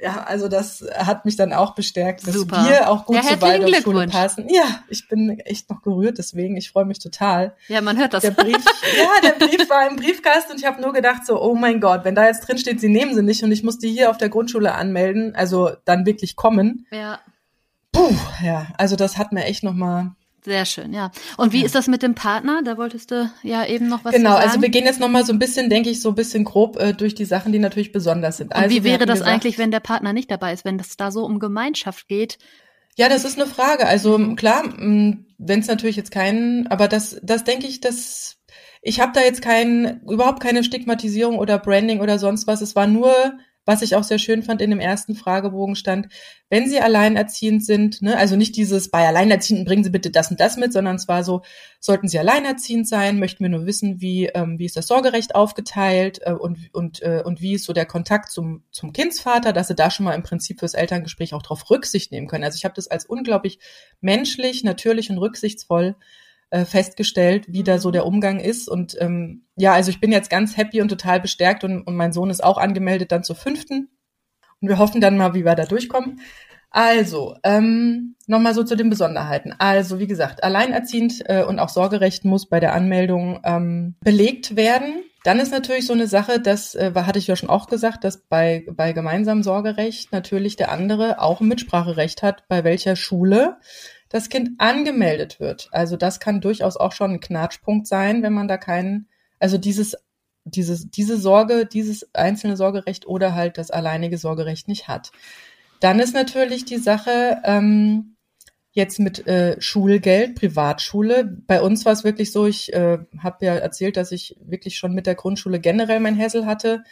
ja, also das hat mich dann auch bestärkt, dass Super. wir auch gut ja, zur Waldorfschule passen. Ja, ich bin echt noch gerührt, deswegen, ich freue mich total. Ja, man hört das. Der Brief, ja, der Brief war im Briefkasten und ich habe nur gedacht so, oh mein Gott, wenn da jetzt drin steht, sie nehmen sie nicht und ich muss die hier auf der Grundschule anmelden, also dann wirklich kommen. Ja. Puh, ja, also das hat mir echt noch mal sehr schön, ja. Und wie ja. ist das mit dem Partner? Da wolltest du ja eben noch was genau, sagen. Genau, also wir gehen jetzt noch mal so ein bisschen, denke ich, so ein bisschen grob äh, durch die Sachen, die natürlich besonders sind. Und also wie wäre das gesagt, eigentlich, wenn der Partner nicht dabei ist, wenn das da so um Gemeinschaft geht? Ja, das ist eine Frage. Also klar, wenn es natürlich jetzt keinen, aber das, das denke ich, dass ich habe da jetzt kein, überhaupt keine Stigmatisierung oder Branding oder sonst was. Es war nur was ich auch sehr schön fand in dem ersten Fragebogen stand, wenn Sie alleinerziehend sind, ne, also nicht dieses bei Alleinerziehenden bringen Sie bitte das und das mit, sondern zwar so, sollten Sie alleinerziehend sein, möchten wir nur wissen, wie, ähm, wie ist das Sorgerecht aufgeteilt äh, und, und, äh, und wie ist so der Kontakt zum, zum Kindsvater, dass Sie da schon mal im Prinzip fürs Elterngespräch auch darauf Rücksicht nehmen können. Also ich habe das als unglaublich menschlich, natürlich und rücksichtsvoll äh, festgestellt, wie da so der Umgang ist. Und ähm, ja, also ich bin jetzt ganz happy und total bestärkt und, und mein Sohn ist auch angemeldet dann zur fünften. Und wir hoffen dann mal, wie wir da durchkommen. Also, ähm, nochmal so zu den Besonderheiten. Also, wie gesagt, alleinerziehend äh, und auch Sorgerecht muss bei der Anmeldung ähm, belegt werden. Dann ist natürlich so eine Sache, das äh, hatte ich ja schon auch gesagt, dass bei, bei gemeinsamem Sorgerecht natürlich der andere auch ein Mitspracherecht hat, bei welcher Schule das Kind angemeldet wird. Also das kann durchaus auch schon ein Knatschpunkt sein, wenn man da keinen, also dieses, dieses, diese Sorge, dieses einzelne Sorgerecht oder halt das alleinige Sorgerecht nicht hat. Dann ist natürlich die Sache, ähm, jetzt mit äh, Schulgeld, Privatschule. Bei uns war es wirklich so, ich äh, habe ja erzählt, dass ich wirklich schon mit der Grundschule generell mein Hessel hatte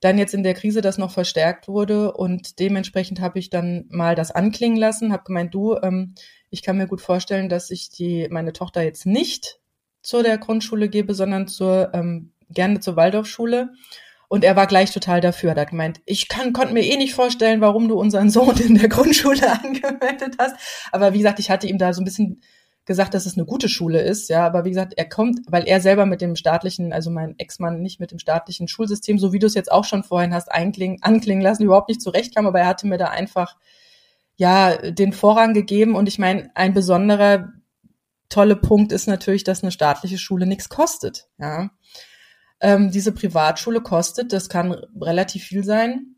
dann jetzt in der Krise das noch verstärkt wurde und dementsprechend habe ich dann mal das anklingen lassen, habe gemeint, du, ähm, ich kann mir gut vorstellen, dass ich die meine Tochter jetzt nicht zu der Grundschule gebe, sondern zur ähm, gerne zur Waldorfschule. Und er war gleich total dafür. Er hat gemeint, ich kann, konnte mir eh nicht vorstellen, warum du unseren Sohn in der Grundschule angemeldet hast. Aber wie gesagt, ich hatte ihm da so ein bisschen gesagt, dass es eine gute Schule ist, ja, aber wie gesagt, er kommt, weil er selber mit dem staatlichen, also mein Ex-Mann nicht mit dem staatlichen Schulsystem, so wie du es jetzt auch schon vorhin hast anklingen lassen, überhaupt nicht zurechtkam, aber er hatte mir da einfach ja den Vorrang gegeben und ich meine, ein besonderer tolle Punkt ist natürlich, dass eine staatliche Schule nichts kostet, ja. Ähm, diese Privatschule kostet, das kann relativ viel sein,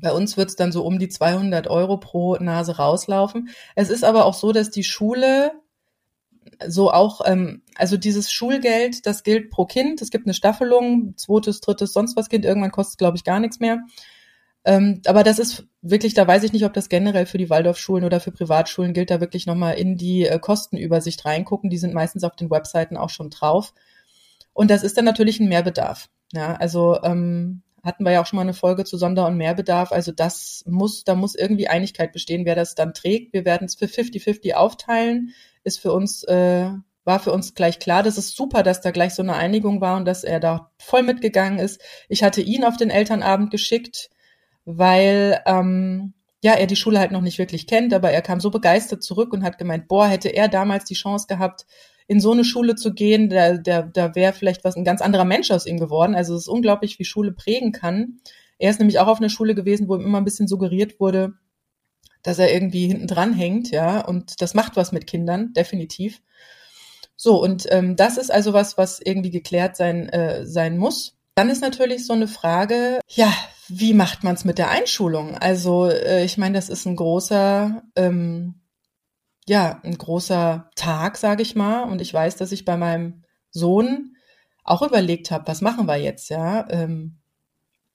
bei uns wird es dann so um die 200 Euro pro Nase rauslaufen. Es ist aber auch so, dass die Schule so auch, ähm, also dieses Schulgeld, das gilt pro Kind. Es gibt eine Staffelung, zweites, drittes, sonst was Kind. Irgendwann kostet, glaube ich, gar nichts mehr. Ähm, aber das ist wirklich, da weiß ich nicht, ob das generell für die Waldorfschulen oder für Privatschulen gilt, da wirklich nochmal in die äh, Kostenübersicht reingucken. Die sind meistens auf den Webseiten auch schon drauf. Und das ist dann natürlich ein Mehrbedarf. Ja, also ähm, hatten wir ja auch schon mal eine Folge zu Sonder- und Mehrbedarf. Also das muss, da muss irgendwie Einigkeit bestehen, wer das dann trägt. Wir werden es für 50-50 aufteilen ist für uns, äh, war für uns gleich klar. Das ist super, dass da gleich so eine Einigung war und dass er da voll mitgegangen ist. Ich hatte ihn auf den Elternabend geschickt, weil ähm, ja, er die Schule halt noch nicht wirklich kennt, aber er kam so begeistert zurück und hat gemeint, boah, hätte er damals die Chance gehabt, in so eine Schule zu gehen, da, da, da wäre vielleicht was ein ganz anderer Mensch aus ihm geworden. Also es ist unglaublich, wie Schule prägen kann. Er ist nämlich auch auf einer Schule gewesen, wo ihm immer ein bisschen suggeriert wurde, dass er irgendwie hinten dran hängt, ja, und das macht was mit Kindern, definitiv. So, und ähm, das ist also was, was irgendwie geklärt sein, äh, sein muss. Dann ist natürlich so eine Frage, ja, wie macht man es mit der Einschulung? Also, äh, ich meine, das ist ein großer, ähm, ja, ein großer Tag, sage ich mal. Und ich weiß, dass ich bei meinem Sohn auch überlegt habe, was machen wir jetzt, ja? Ähm,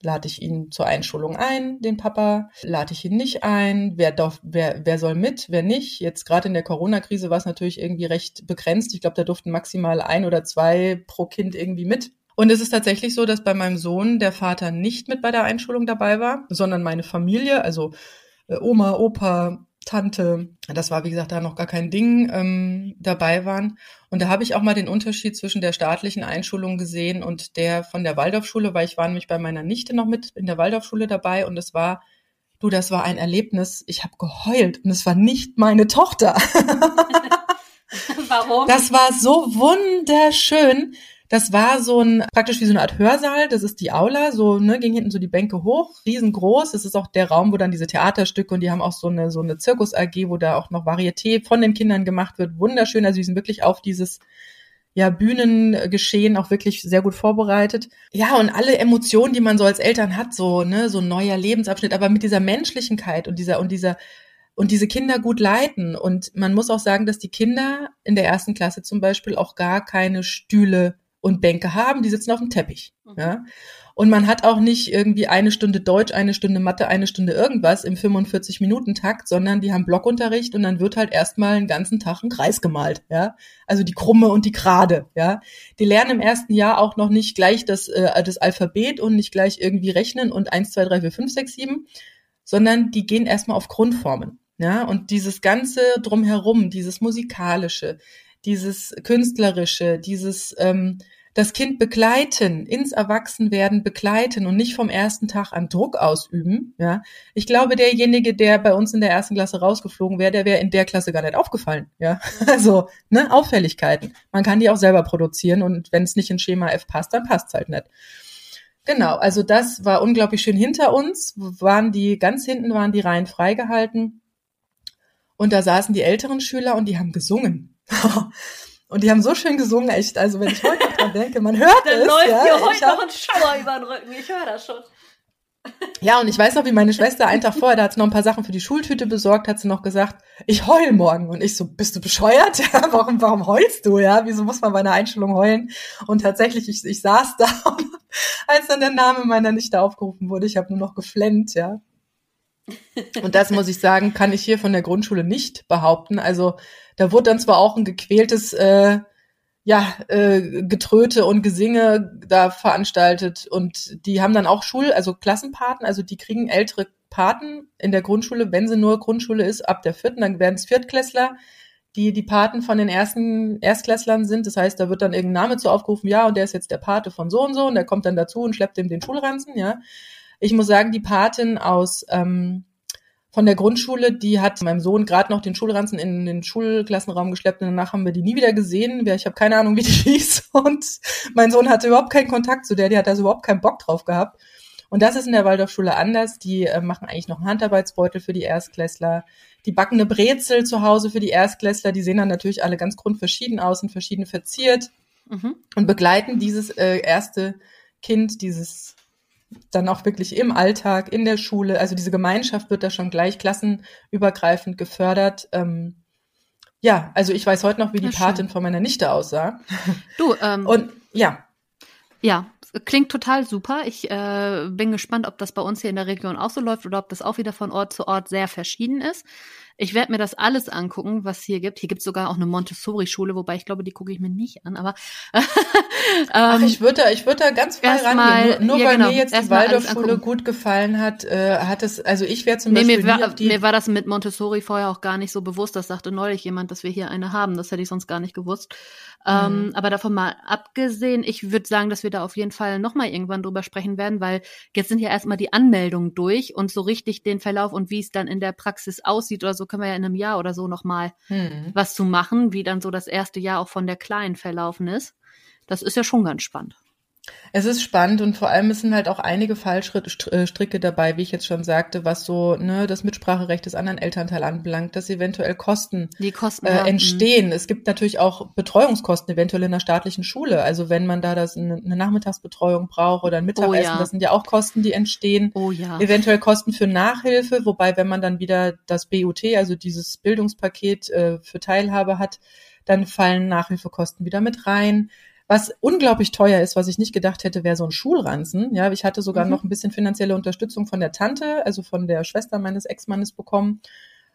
Lade ich ihn zur Einschulung ein, den Papa? Lade ich ihn nicht ein? Wer, darf, wer, wer soll mit, wer nicht? Jetzt gerade in der Corona-Krise war es natürlich irgendwie recht begrenzt. Ich glaube, da durften maximal ein oder zwei pro Kind irgendwie mit. Und es ist tatsächlich so, dass bei meinem Sohn der Vater nicht mit bei der Einschulung dabei war, sondern meine Familie, also äh, Oma, Opa, Tante, das war wie gesagt da noch gar kein Ding, ähm, dabei waren. Und da habe ich auch mal den Unterschied zwischen der staatlichen Einschulung gesehen und der von der Waldorfschule, weil ich war nämlich bei meiner Nichte noch mit in der Waldorfschule dabei und es war, du, das war ein Erlebnis. Ich habe geheult und es war nicht meine Tochter. Warum? Das war so wunderschön. Das war so ein, praktisch wie so eine Art Hörsaal. Das ist die Aula. So, ne, ging hinten so die Bänke hoch, riesengroß. Das ist auch der Raum, wo dann diese Theaterstücke und die haben auch so eine, so eine Zirkus-AG, wo da auch noch Varieté von den Kindern gemacht wird. Wunderschön. Also die sind wirklich auf dieses, ja, Bühnengeschehen auch wirklich sehr gut vorbereitet. Ja, und alle Emotionen, die man so als Eltern hat, so, ne, so ein neuer Lebensabschnitt, aber mit dieser Menschlichkeit und dieser, und dieser, und diese Kinder gut leiten. Und man muss auch sagen, dass die Kinder in der ersten Klasse zum Beispiel auch gar keine Stühle und Bänke haben, die sitzen auf dem Teppich. Mhm. Ja? Und man hat auch nicht irgendwie eine Stunde Deutsch, eine Stunde Mathe, eine Stunde irgendwas im 45-Minuten-Takt, sondern die haben Blockunterricht und dann wird halt erstmal einen ganzen Tag ein Kreis gemalt, ja. Also die Krumme und die Gerade, ja. Die lernen im ersten Jahr auch noch nicht gleich das, äh, das Alphabet und nicht gleich irgendwie rechnen und eins, zwei, drei, vier, fünf, sechs, sieben, sondern die gehen erstmal auf Grundformen, ja. Und dieses ganze drumherum, dieses musikalische, dieses künstlerische, dieses ähm, das Kind begleiten, ins Erwachsenwerden begleiten und nicht vom ersten Tag an Druck ausüben. Ja, ich glaube, derjenige, der bei uns in der ersten Klasse rausgeflogen wäre, der wäre in der Klasse gar nicht aufgefallen. Ja, also ne, Auffälligkeiten. Man kann die auch selber produzieren und wenn es nicht in Schema F passt, dann passt es halt nicht. Genau, also das war unglaublich schön hinter uns. Waren die ganz hinten waren die Reihen freigehalten und da saßen die älteren Schüler und die haben gesungen. Und die haben so schön gesungen, echt. Also wenn ich heute dran denke, man hört Dann es. läuft ja, dir heute noch ein Schauer über den Rücken. Ich höre das schon. Ja, und ich weiß noch, wie meine Schwester einen Tag vorher, da hat sie noch ein paar Sachen für die Schultüte besorgt, hat sie noch gesagt, ich heul morgen. Und ich so, bist du bescheuert? Ja, warum, warum heulst du? Ja, wieso muss man bei einer Einschulung heulen? Und tatsächlich, ich, ich saß da, als dann der Name meiner Nichte aufgerufen wurde, ich habe nur noch geflennt, ja. Und das muss ich sagen, kann ich hier von der Grundschule nicht behaupten. Also da wurde dann zwar auch ein gequältes äh, ja, äh, Getröte und Gesinge da veranstaltet und die haben dann auch Schul-, also Klassenpaten, also die kriegen ältere Paten in der Grundschule, wenn sie nur Grundschule ist, ab der vierten, dann werden es Viertklässler, die die Paten von den ersten Erstklässlern sind. Das heißt, da wird dann irgendein Name zu aufgerufen, ja, und der ist jetzt der Pate von so und so und der kommt dann dazu und schleppt ihm den Schulranzen, ja. Ich muss sagen, die Patin aus ähm, von der Grundschule, die hat meinem Sohn gerade noch den Schulranzen in den Schulklassenraum geschleppt und danach haben wir die nie wieder gesehen. Ich habe keine Ahnung, wie die hieß und mein Sohn hatte überhaupt keinen Kontakt zu der, die hat also überhaupt keinen Bock drauf gehabt. Und das ist in der Waldorfschule anders. Die äh, machen eigentlich noch einen Handarbeitsbeutel für die Erstklässler. Die backen eine Brezel zu Hause für die Erstklässler. Die sehen dann natürlich alle ganz grundverschieden aus und verschieden verziert mhm. und begleiten dieses äh, erste Kind, dieses dann auch wirklich im Alltag, in der Schule. Also diese Gemeinschaft wird da schon gleich klassenübergreifend gefördert. Ähm, ja, also ich weiß heute noch, wie die Patin von meiner Nichte aussah. Du, ähm, und ja. Ja, klingt total super. Ich äh, bin gespannt, ob das bei uns hier in der Region auch so läuft oder ob das auch wieder von Ort zu Ort sehr verschieden ist. Ich werde mir das alles angucken, was hier gibt. Hier gibt es sogar auch eine Montessori-Schule, wobei ich glaube, die gucke ich mir nicht an. Aber ähm, Ach, ich würde da, ich würde da ganz frei rangehen. Mal, nur, ja, weil genau, mir jetzt die Waldorfschule gut gefallen hat, äh, hat es, also ich wäre zum nee, Beispiel mir war, mir war das mit Montessori vorher auch gar nicht so bewusst. Das sagte neulich jemand, dass wir hier eine haben. Das hätte ich sonst gar nicht gewusst. Ähm, mhm. aber davon mal abgesehen, ich würde sagen, dass wir da auf jeden Fall nochmal irgendwann drüber sprechen werden, weil jetzt sind ja erstmal die Anmeldungen durch und so richtig den Verlauf und wie es dann in der Praxis aussieht oder so können wir ja in einem Jahr oder so nochmal mhm. was zu machen, wie dann so das erste Jahr auch von der Kleinen verlaufen ist. Das ist ja schon ganz spannend. Es ist spannend und vor allem sind halt auch einige Fallstricke dabei, wie ich jetzt schon sagte, was so ne, das Mitspracherecht des anderen Elternteils anbelangt, dass eventuell Kosten, Kosten äh, entstehen. Es gibt natürlich auch Betreuungskosten eventuell in der staatlichen Schule. Also wenn man da das eine, eine Nachmittagsbetreuung braucht oder ein Mittagessen, oh ja. das sind ja auch Kosten, die entstehen. Oh ja. Eventuell Kosten für Nachhilfe, wobei wenn man dann wieder das BUT, also dieses Bildungspaket äh, für Teilhabe hat, dann fallen Nachhilfekosten wieder mit rein. Was unglaublich teuer ist, was ich nicht gedacht hätte, wäre so ein Schulranzen. Ja, ich hatte sogar mhm. noch ein bisschen finanzielle Unterstützung von der Tante, also von der Schwester meines Ex-Mannes bekommen.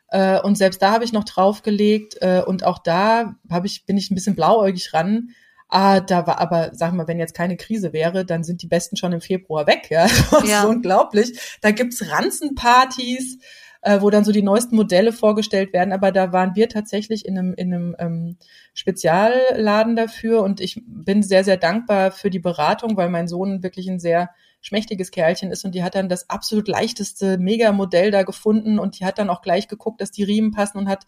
Äh, und selbst da habe ich noch draufgelegt. Äh, und auch da habe ich, bin ich ein bisschen blauäugig ran. Ah, da war aber, sag mal, wenn jetzt keine Krise wäre, dann sind die Besten schon im Februar weg. Ja, das ja. ist unglaublich. Da gibt's Ranzenpartys äh, wo dann so die neuesten Modelle vorgestellt werden. Aber da waren wir tatsächlich in einem, in einem ähm, Spezialladen dafür und ich bin sehr, sehr dankbar für die Beratung, weil mein Sohn wirklich ein sehr schmächtiges Kerlchen ist und die hat dann das absolut leichteste Mega-Modell da gefunden und die hat dann auch gleich geguckt, dass die Riemen passen und hat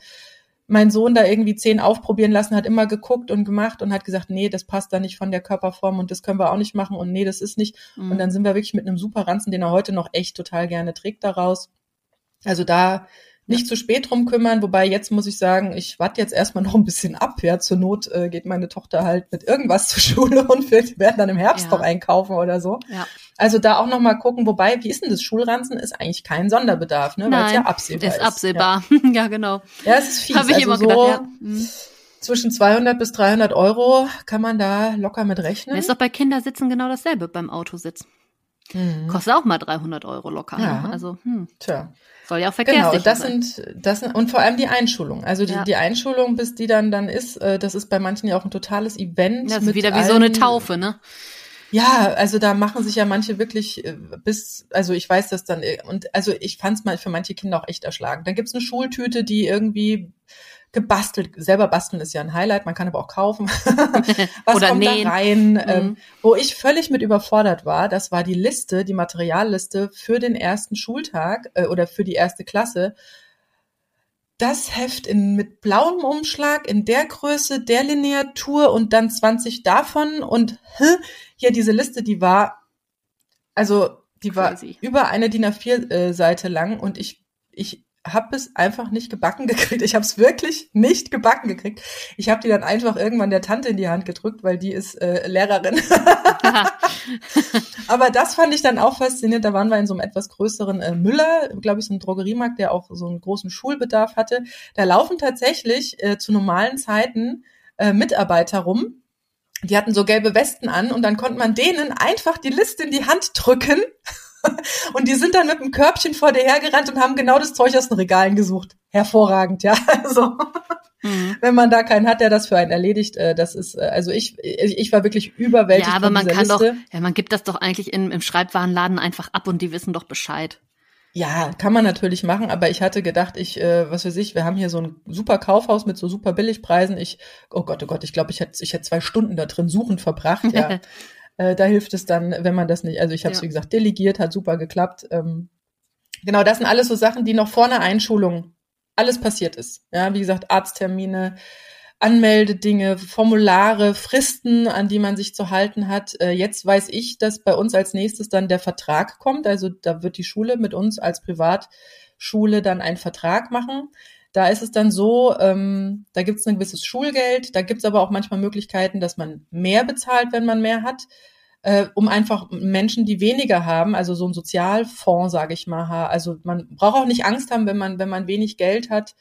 mein Sohn da irgendwie zehn aufprobieren lassen, hat immer geguckt und gemacht und hat gesagt, nee, das passt da nicht von der Körperform und das können wir auch nicht machen und nee, das ist nicht. Mhm. Und dann sind wir wirklich mit einem super Ranzen, den er heute noch echt total gerne trägt, daraus. Also da nicht zu spät drum kümmern, wobei jetzt muss ich sagen, ich warte jetzt erstmal noch ein bisschen ab. Ja, zur Not äh, geht meine Tochter halt mit irgendwas zur Schule und wir werden dann im Herbst ja. noch einkaufen oder so. Ja. Also da auch noch mal gucken, wobei, wie ist denn das Schulranzen? Ist eigentlich kein Sonderbedarf, ne? Weil es ja absehbar ist. Ist absehbar, ja. ja. genau. Ja, es ist fies. Habe ich also immer so gedacht, ja. Mhm. Zwischen 200 bis 300 Euro kann man da locker mit rechnen. Das ist doch bei Kindersitzen genau dasselbe beim Autositz. Mhm. Kostet auch mal 300 Euro locker. Ne? Ja. Also, hm. Tja. Soll ja auch verkehrssicher genau, das sein. sind, das sind, und vor allem die Einschulung. Also die, ja. die Einschulung, bis die dann dann ist, äh, das ist bei manchen ja auch ein totales Event. Das ist wieder wie so eine Taufe, ne? Ja, also da machen sich ja manche wirklich äh, bis, also ich weiß das dann, äh, und also ich fand es mal für manche Kinder auch echt erschlagen. Dann gibt's eine Schultüte, die irgendwie gebastelt. Selber basteln ist ja ein Highlight, man kann aber auch kaufen. Was Oder kommt nähen. da rein? Mhm. Ähm, wo ich völlig mit überfordert war, das war die Liste, die Materialliste für den ersten Schultag äh, oder für die erste Klasse. Das Heft in, mit blauem Umschlag in der Größe, der Lineatur und dann 20 davon und hier diese Liste, die war, also die war Crazy. über eine DIN A4-Seite äh, lang und ich, ich habe es einfach nicht gebacken gekriegt. Ich habe es wirklich nicht gebacken gekriegt. Ich habe die dann einfach irgendwann der Tante in die Hand gedrückt, weil die ist äh, Lehrerin. Aber das fand ich dann auch faszinierend. Da waren wir in so einem etwas größeren äh, Müller, glaube ich, so ein Drogeriemarkt, der auch so einen großen Schulbedarf hatte. Da laufen tatsächlich äh, zu normalen Zeiten äh, Mitarbeiter rum. Die hatten so gelbe Westen an und dann konnte man denen einfach die Liste in die Hand drücken und die sind dann mit einem Körbchen vor dir hergerannt und haben genau das Zeug aus den Regalen gesucht. Hervorragend, ja. Also, mhm. wenn man da keinen hat, der das für einen erledigt, äh, das ist, äh, also ich, ich war wirklich überwältigt. Ja, aber man kann Liste. doch, ja, man gibt das doch eigentlich in, im Schreibwarenladen einfach ab und die wissen doch Bescheid. Ja, kann man natürlich machen, aber ich hatte gedacht, ich, äh, was weiß ich, wir haben hier so ein super Kaufhaus mit so super Billigpreisen. Ich, oh Gott, oh Gott, ich glaube, ich hätte ich hätte zwei Stunden da drin suchen verbracht, ja. Äh, da hilft es dann, wenn man das nicht, also ich habe es ja. wie gesagt delegiert, hat super geklappt. Ähm, genau, das sind alles so Sachen, die noch vor einer Einschulung alles passiert ist. Ja, wie gesagt, Arzttermine, Anmeldedinge, Formulare, Fristen, an die man sich zu halten hat. Äh, jetzt weiß ich, dass bei uns als nächstes dann der Vertrag kommt. Also da wird die Schule mit uns als Privatschule dann einen Vertrag machen. Da ist es dann so, ähm, da gibt es ein gewisses Schulgeld, da gibt es aber auch manchmal Möglichkeiten, dass man mehr bezahlt, wenn man mehr hat, äh, um einfach Menschen, die weniger haben, also so ein Sozialfonds, sage ich mal, also man braucht auch nicht Angst haben, wenn man, wenn man wenig Geld hat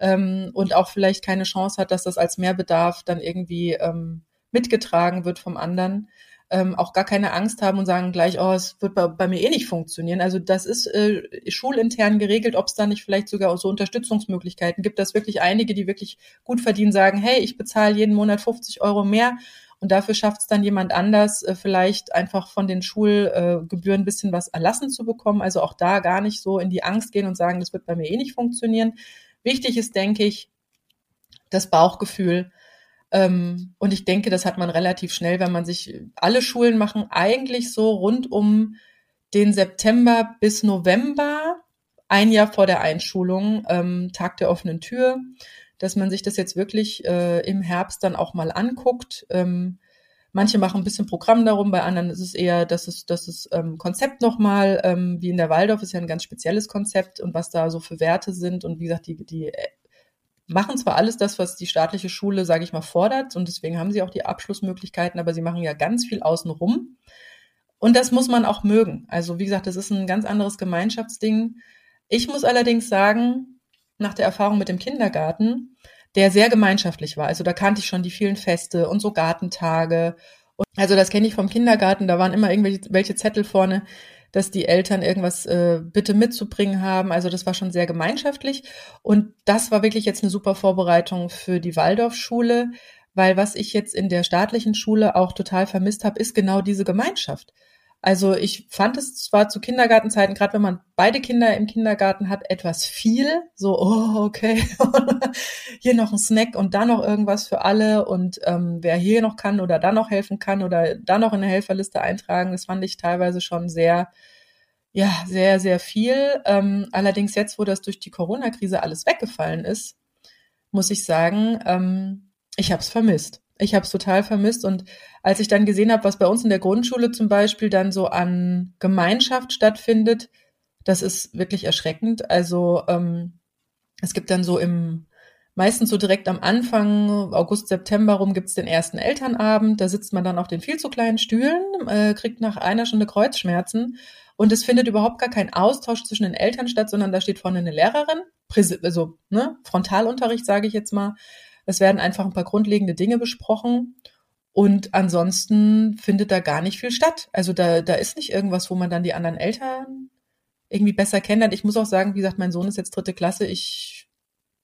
ähm, und auch vielleicht keine Chance hat, dass das als Mehrbedarf dann irgendwie ähm, mitgetragen wird vom anderen ähm, auch gar keine Angst haben und sagen gleich, oh, es wird bei, bei mir eh nicht funktionieren. Also das ist äh, schulintern geregelt, ob es da nicht vielleicht sogar so Unterstützungsmöglichkeiten gibt, dass wirklich einige, die wirklich gut verdienen, sagen, hey, ich bezahle jeden Monat 50 Euro mehr und dafür schafft es dann jemand anders, äh, vielleicht einfach von den Schulgebühren äh, ein bisschen was erlassen zu bekommen. Also auch da gar nicht so in die Angst gehen und sagen, das wird bei mir eh nicht funktionieren. Wichtig ist, denke ich, das Bauchgefühl, und ich denke, das hat man relativ schnell, wenn man sich, alle Schulen machen eigentlich so rund um den September bis November, ein Jahr vor der Einschulung, ähm, Tag der offenen Tür, dass man sich das jetzt wirklich äh, im Herbst dann auch mal anguckt. Ähm, manche machen ein bisschen Programm darum, bei anderen ist es eher, dass es, dass ähm, Konzept nochmal, ähm, wie in der Waldorf ist ja ein ganz spezielles Konzept und was da so für Werte sind und wie gesagt, die, die machen zwar alles das, was die staatliche Schule, sage ich mal, fordert und deswegen haben sie auch die Abschlussmöglichkeiten, aber sie machen ja ganz viel außenrum. Und das muss man auch mögen. Also wie gesagt, das ist ein ganz anderes Gemeinschaftsding. Ich muss allerdings sagen, nach der Erfahrung mit dem Kindergarten, der sehr gemeinschaftlich war. Also da kannte ich schon die vielen Feste und so Gartentage. Und also das kenne ich vom Kindergarten, da waren immer irgendwelche Zettel vorne, dass die Eltern irgendwas äh, bitte mitzubringen haben. Also das war schon sehr gemeinschaftlich. Und das war wirklich jetzt eine super Vorbereitung für die Waldorfschule, weil was ich jetzt in der staatlichen Schule auch total vermisst habe, ist genau diese Gemeinschaft. Also ich fand es zwar zu Kindergartenzeiten, gerade wenn man beide Kinder im Kindergarten hat, etwas viel. So, oh, okay, hier noch ein Snack und da noch irgendwas für alle und ähm, wer hier noch kann oder da noch helfen kann oder da noch in eine Helferliste eintragen, das fand ich teilweise schon sehr, ja, sehr, sehr viel. Ähm, allerdings jetzt, wo das durch die Corona-Krise alles weggefallen ist, muss ich sagen, ähm, ich habe es vermisst. Ich habe es total vermisst und als ich dann gesehen habe, was bei uns in der Grundschule zum Beispiel dann so an Gemeinschaft stattfindet, das ist wirklich erschreckend. Also ähm, es gibt dann so im meistens so direkt am Anfang, August, September rum, gibt's den ersten Elternabend. Da sitzt man dann auf den viel zu kleinen Stühlen, äh, kriegt nach einer Stunde Kreuzschmerzen und es findet überhaupt gar kein Austausch zwischen den Eltern statt, sondern da steht vorne eine Lehrerin, also ne, Frontalunterricht sage ich jetzt mal, es werden einfach ein paar grundlegende Dinge besprochen. Und ansonsten findet da gar nicht viel statt. Also da, da ist nicht irgendwas, wo man dann die anderen Eltern irgendwie besser kennenlernt. Ich muss auch sagen, wie gesagt, mein Sohn ist jetzt dritte Klasse. Ich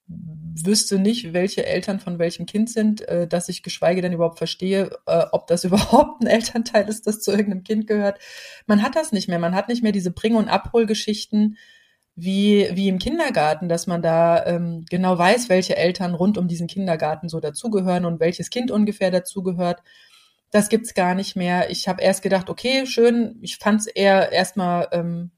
wüsste nicht, welche Eltern von welchem Kind sind, äh, dass ich geschweige denn überhaupt verstehe, äh, ob das überhaupt ein Elternteil ist, das zu irgendeinem Kind gehört. Man hat das nicht mehr. Man hat nicht mehr diese Bring- und Abholgeschichten, wie, wie im Kindergarten, dass man da ähm, genau weiß, welche Eltern rund um diesen Kindergarten so dazugehören und welches Kind ungefähr dazugehört. Das gibt's gar nicht mehr. Ich habe erst gedacht, okay, schön, ich fand es eher erstmal ähm,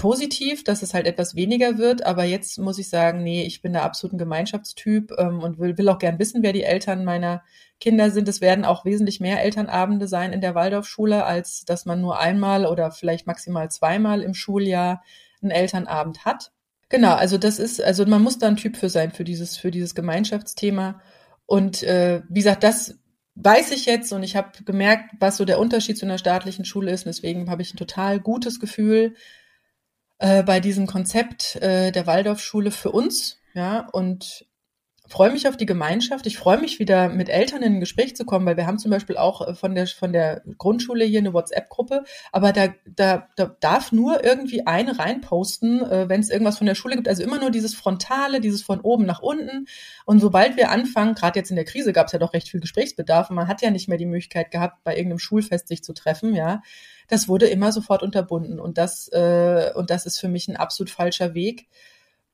positiv, dass es halt etwas weniger wird, aber jetzt muss ich sagen, nee, ich bin da absolut ein Gemeinschaftstyp ähm, und will, will auch gern wissen, wer die Eltern meiner Kinder sind. Es werden auch wesentlich mehr Elternabende sein in der Waldorfschule, als dass man nur einmal oder vielleicht maximal zweimal im Schuljahr einen Elternabend hat. Genau, also das ist, also man muss da ein Typ für sein, für dieses, für dieses Gemeinschaftsthema. Und äh, wie gesagt, das weiß ich jetzt und ich habe gemerkt, was so der Unterschied zu einer staatlichen Schule ist. Und deswegen habe ich ein total gutes Gefühl äh, bei diesem Konzept äh, der Waldorfschule für uns. Ja, und freue mich auf die Gemeinschaft. Ich freue mich wieder mit Eltern in ein Gespräch zu kommen, weil wir haben zum Beispiel auch äh, von der von der Grundschule hier eine WhatsApp-Gruppe, aber da, da, da darf nur irgendwie eine reinposten, äh, wenn es irgendwas von der Schule gibt. Also immer nur dieses Frontale, dieses von oben nach unten. Und sobald wir anfangen, gerade jetzt in der Krise gab es ja doch recht viel Gesprächsbedarf und man hat ja nicht mehr die Möglichkeit gehabt, bei irgendeinem Schulfest sich zu treffen, ja. Das wurde immer sofort unterbunden und das äh, und das ist für mich ein absolut falscher Weg.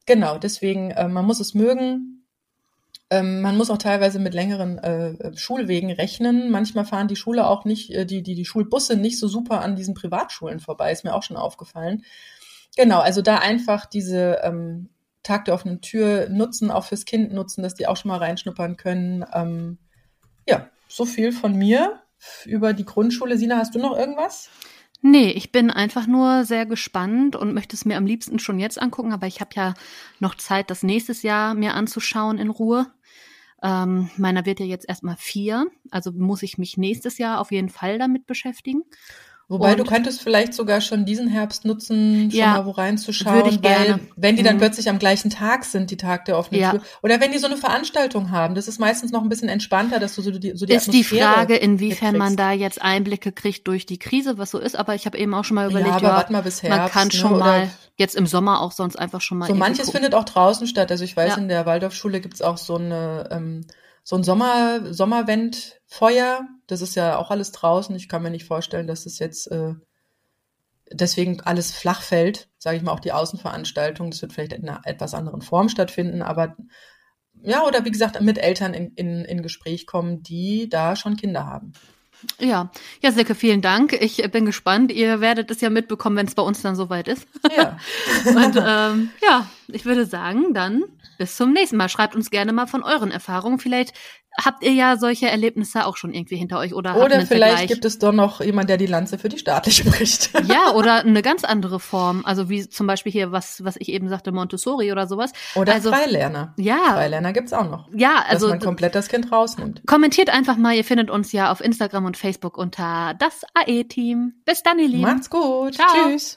Genau, deswegen, äh, man muss es mögen, ähm, man muss auch teilweise mit längeren äh, Schulwegen rechnen. Manchmal fahren die Schule auch nicht, äh, die, die, die Schulbusse nicht so super an diesen Privatschulen vorbei, ist mir auch schon aufgefallen. Genau, also da einfach diese ähm, Tag der offenen Tür nutzen, auch fürs Kind nutzen, dass die auch schon mal reinschnuppern können. Ähm, ja, so viel von mir über die Grundschule. Sina, hast du noch irgendwas? Nee, ich bin einfach nur sehr gespannt und möchte es mir am liebsten schon jetzt angucken, aber ich habe ja noch Zeit, das nächstes Jahr mir anzuschauen in Ruhe. Ähm, meiner wird ja jetzt erstmal vier, also muss ich mich nächstes Jahr auf jeden Fall damit beschäftigen. Wobei und, du könntest vielleicht sogar schon diesen Herbst nutzen, schon ja, mal wo reinzuschauen, würde ich weil gerne. wenn die dann mhm. plötzlich am gleichen Tag sind, die Tag der offenen ja. Tür, oder wenn die so eine Veranstaltung haben, das ist meistens noch ein bisschen entspannter, dass du so die so die Ist die Frage, inwiefern man da jetzt Einblicke kriegt durch die Krise, was so ist, aber ich habe eben auch schon mal überlegt, ja, aber ja, mal bis Herbst, man kann ne, schon mal jetzt im Sommer auch sonst einfach schon mal So manches gucken. findet auch draußen statt, also ich weiß, in der Waldorfschule gibt's auch so eine ähm, so ein Sommer, Sommerwendfeuer, das ist ja auch alles draußen. Ich kann mir nicht vorstellen, dass das jetzt äh, deswegen alles flach fällt, sage ich mal, auch die Außenveranstaltung. Das wird vielleicht in einer etwas anderen Form stattfinden, aber ja, oder wie gesagt, mit Eltern in, in, in Gespräch kommen, die da schon Kinder haben. Ja, ja, Silke, vielen Dank. Ich bin gespannt. Ihr werdet es ja mitbekommen, wenn es bei uns dann soweit ist. Ja. Und ähm, ja, ich würde sagen, dann bis zum nächsten Mal. Schreibt uns gerne mal von euren Erfahrungen. Vielleicht habt ihr ja solche Erlebnisse auch schon irgendwie hinter euch oder Oder vielleicht Vergleich. gibt es doch noch jemand, der die Lanze für die staatliche bricht. Ja, oder eine ganz andere Form. Also wie zum Beispiel hier, was, was ich eben sagte, Montessori oder sowas. Oder also, Freilerner. Ja. Freilerner gibt's auch noch. Ja, also. Dass man komplett das Kind rausnimmt. Kommentiert einfach mal. Ihr findet uns ja auf Instagram und Facebook unter das AE-Team. Bis dann, ihr Lieben. Macht's gut. Ciao. Tschüss.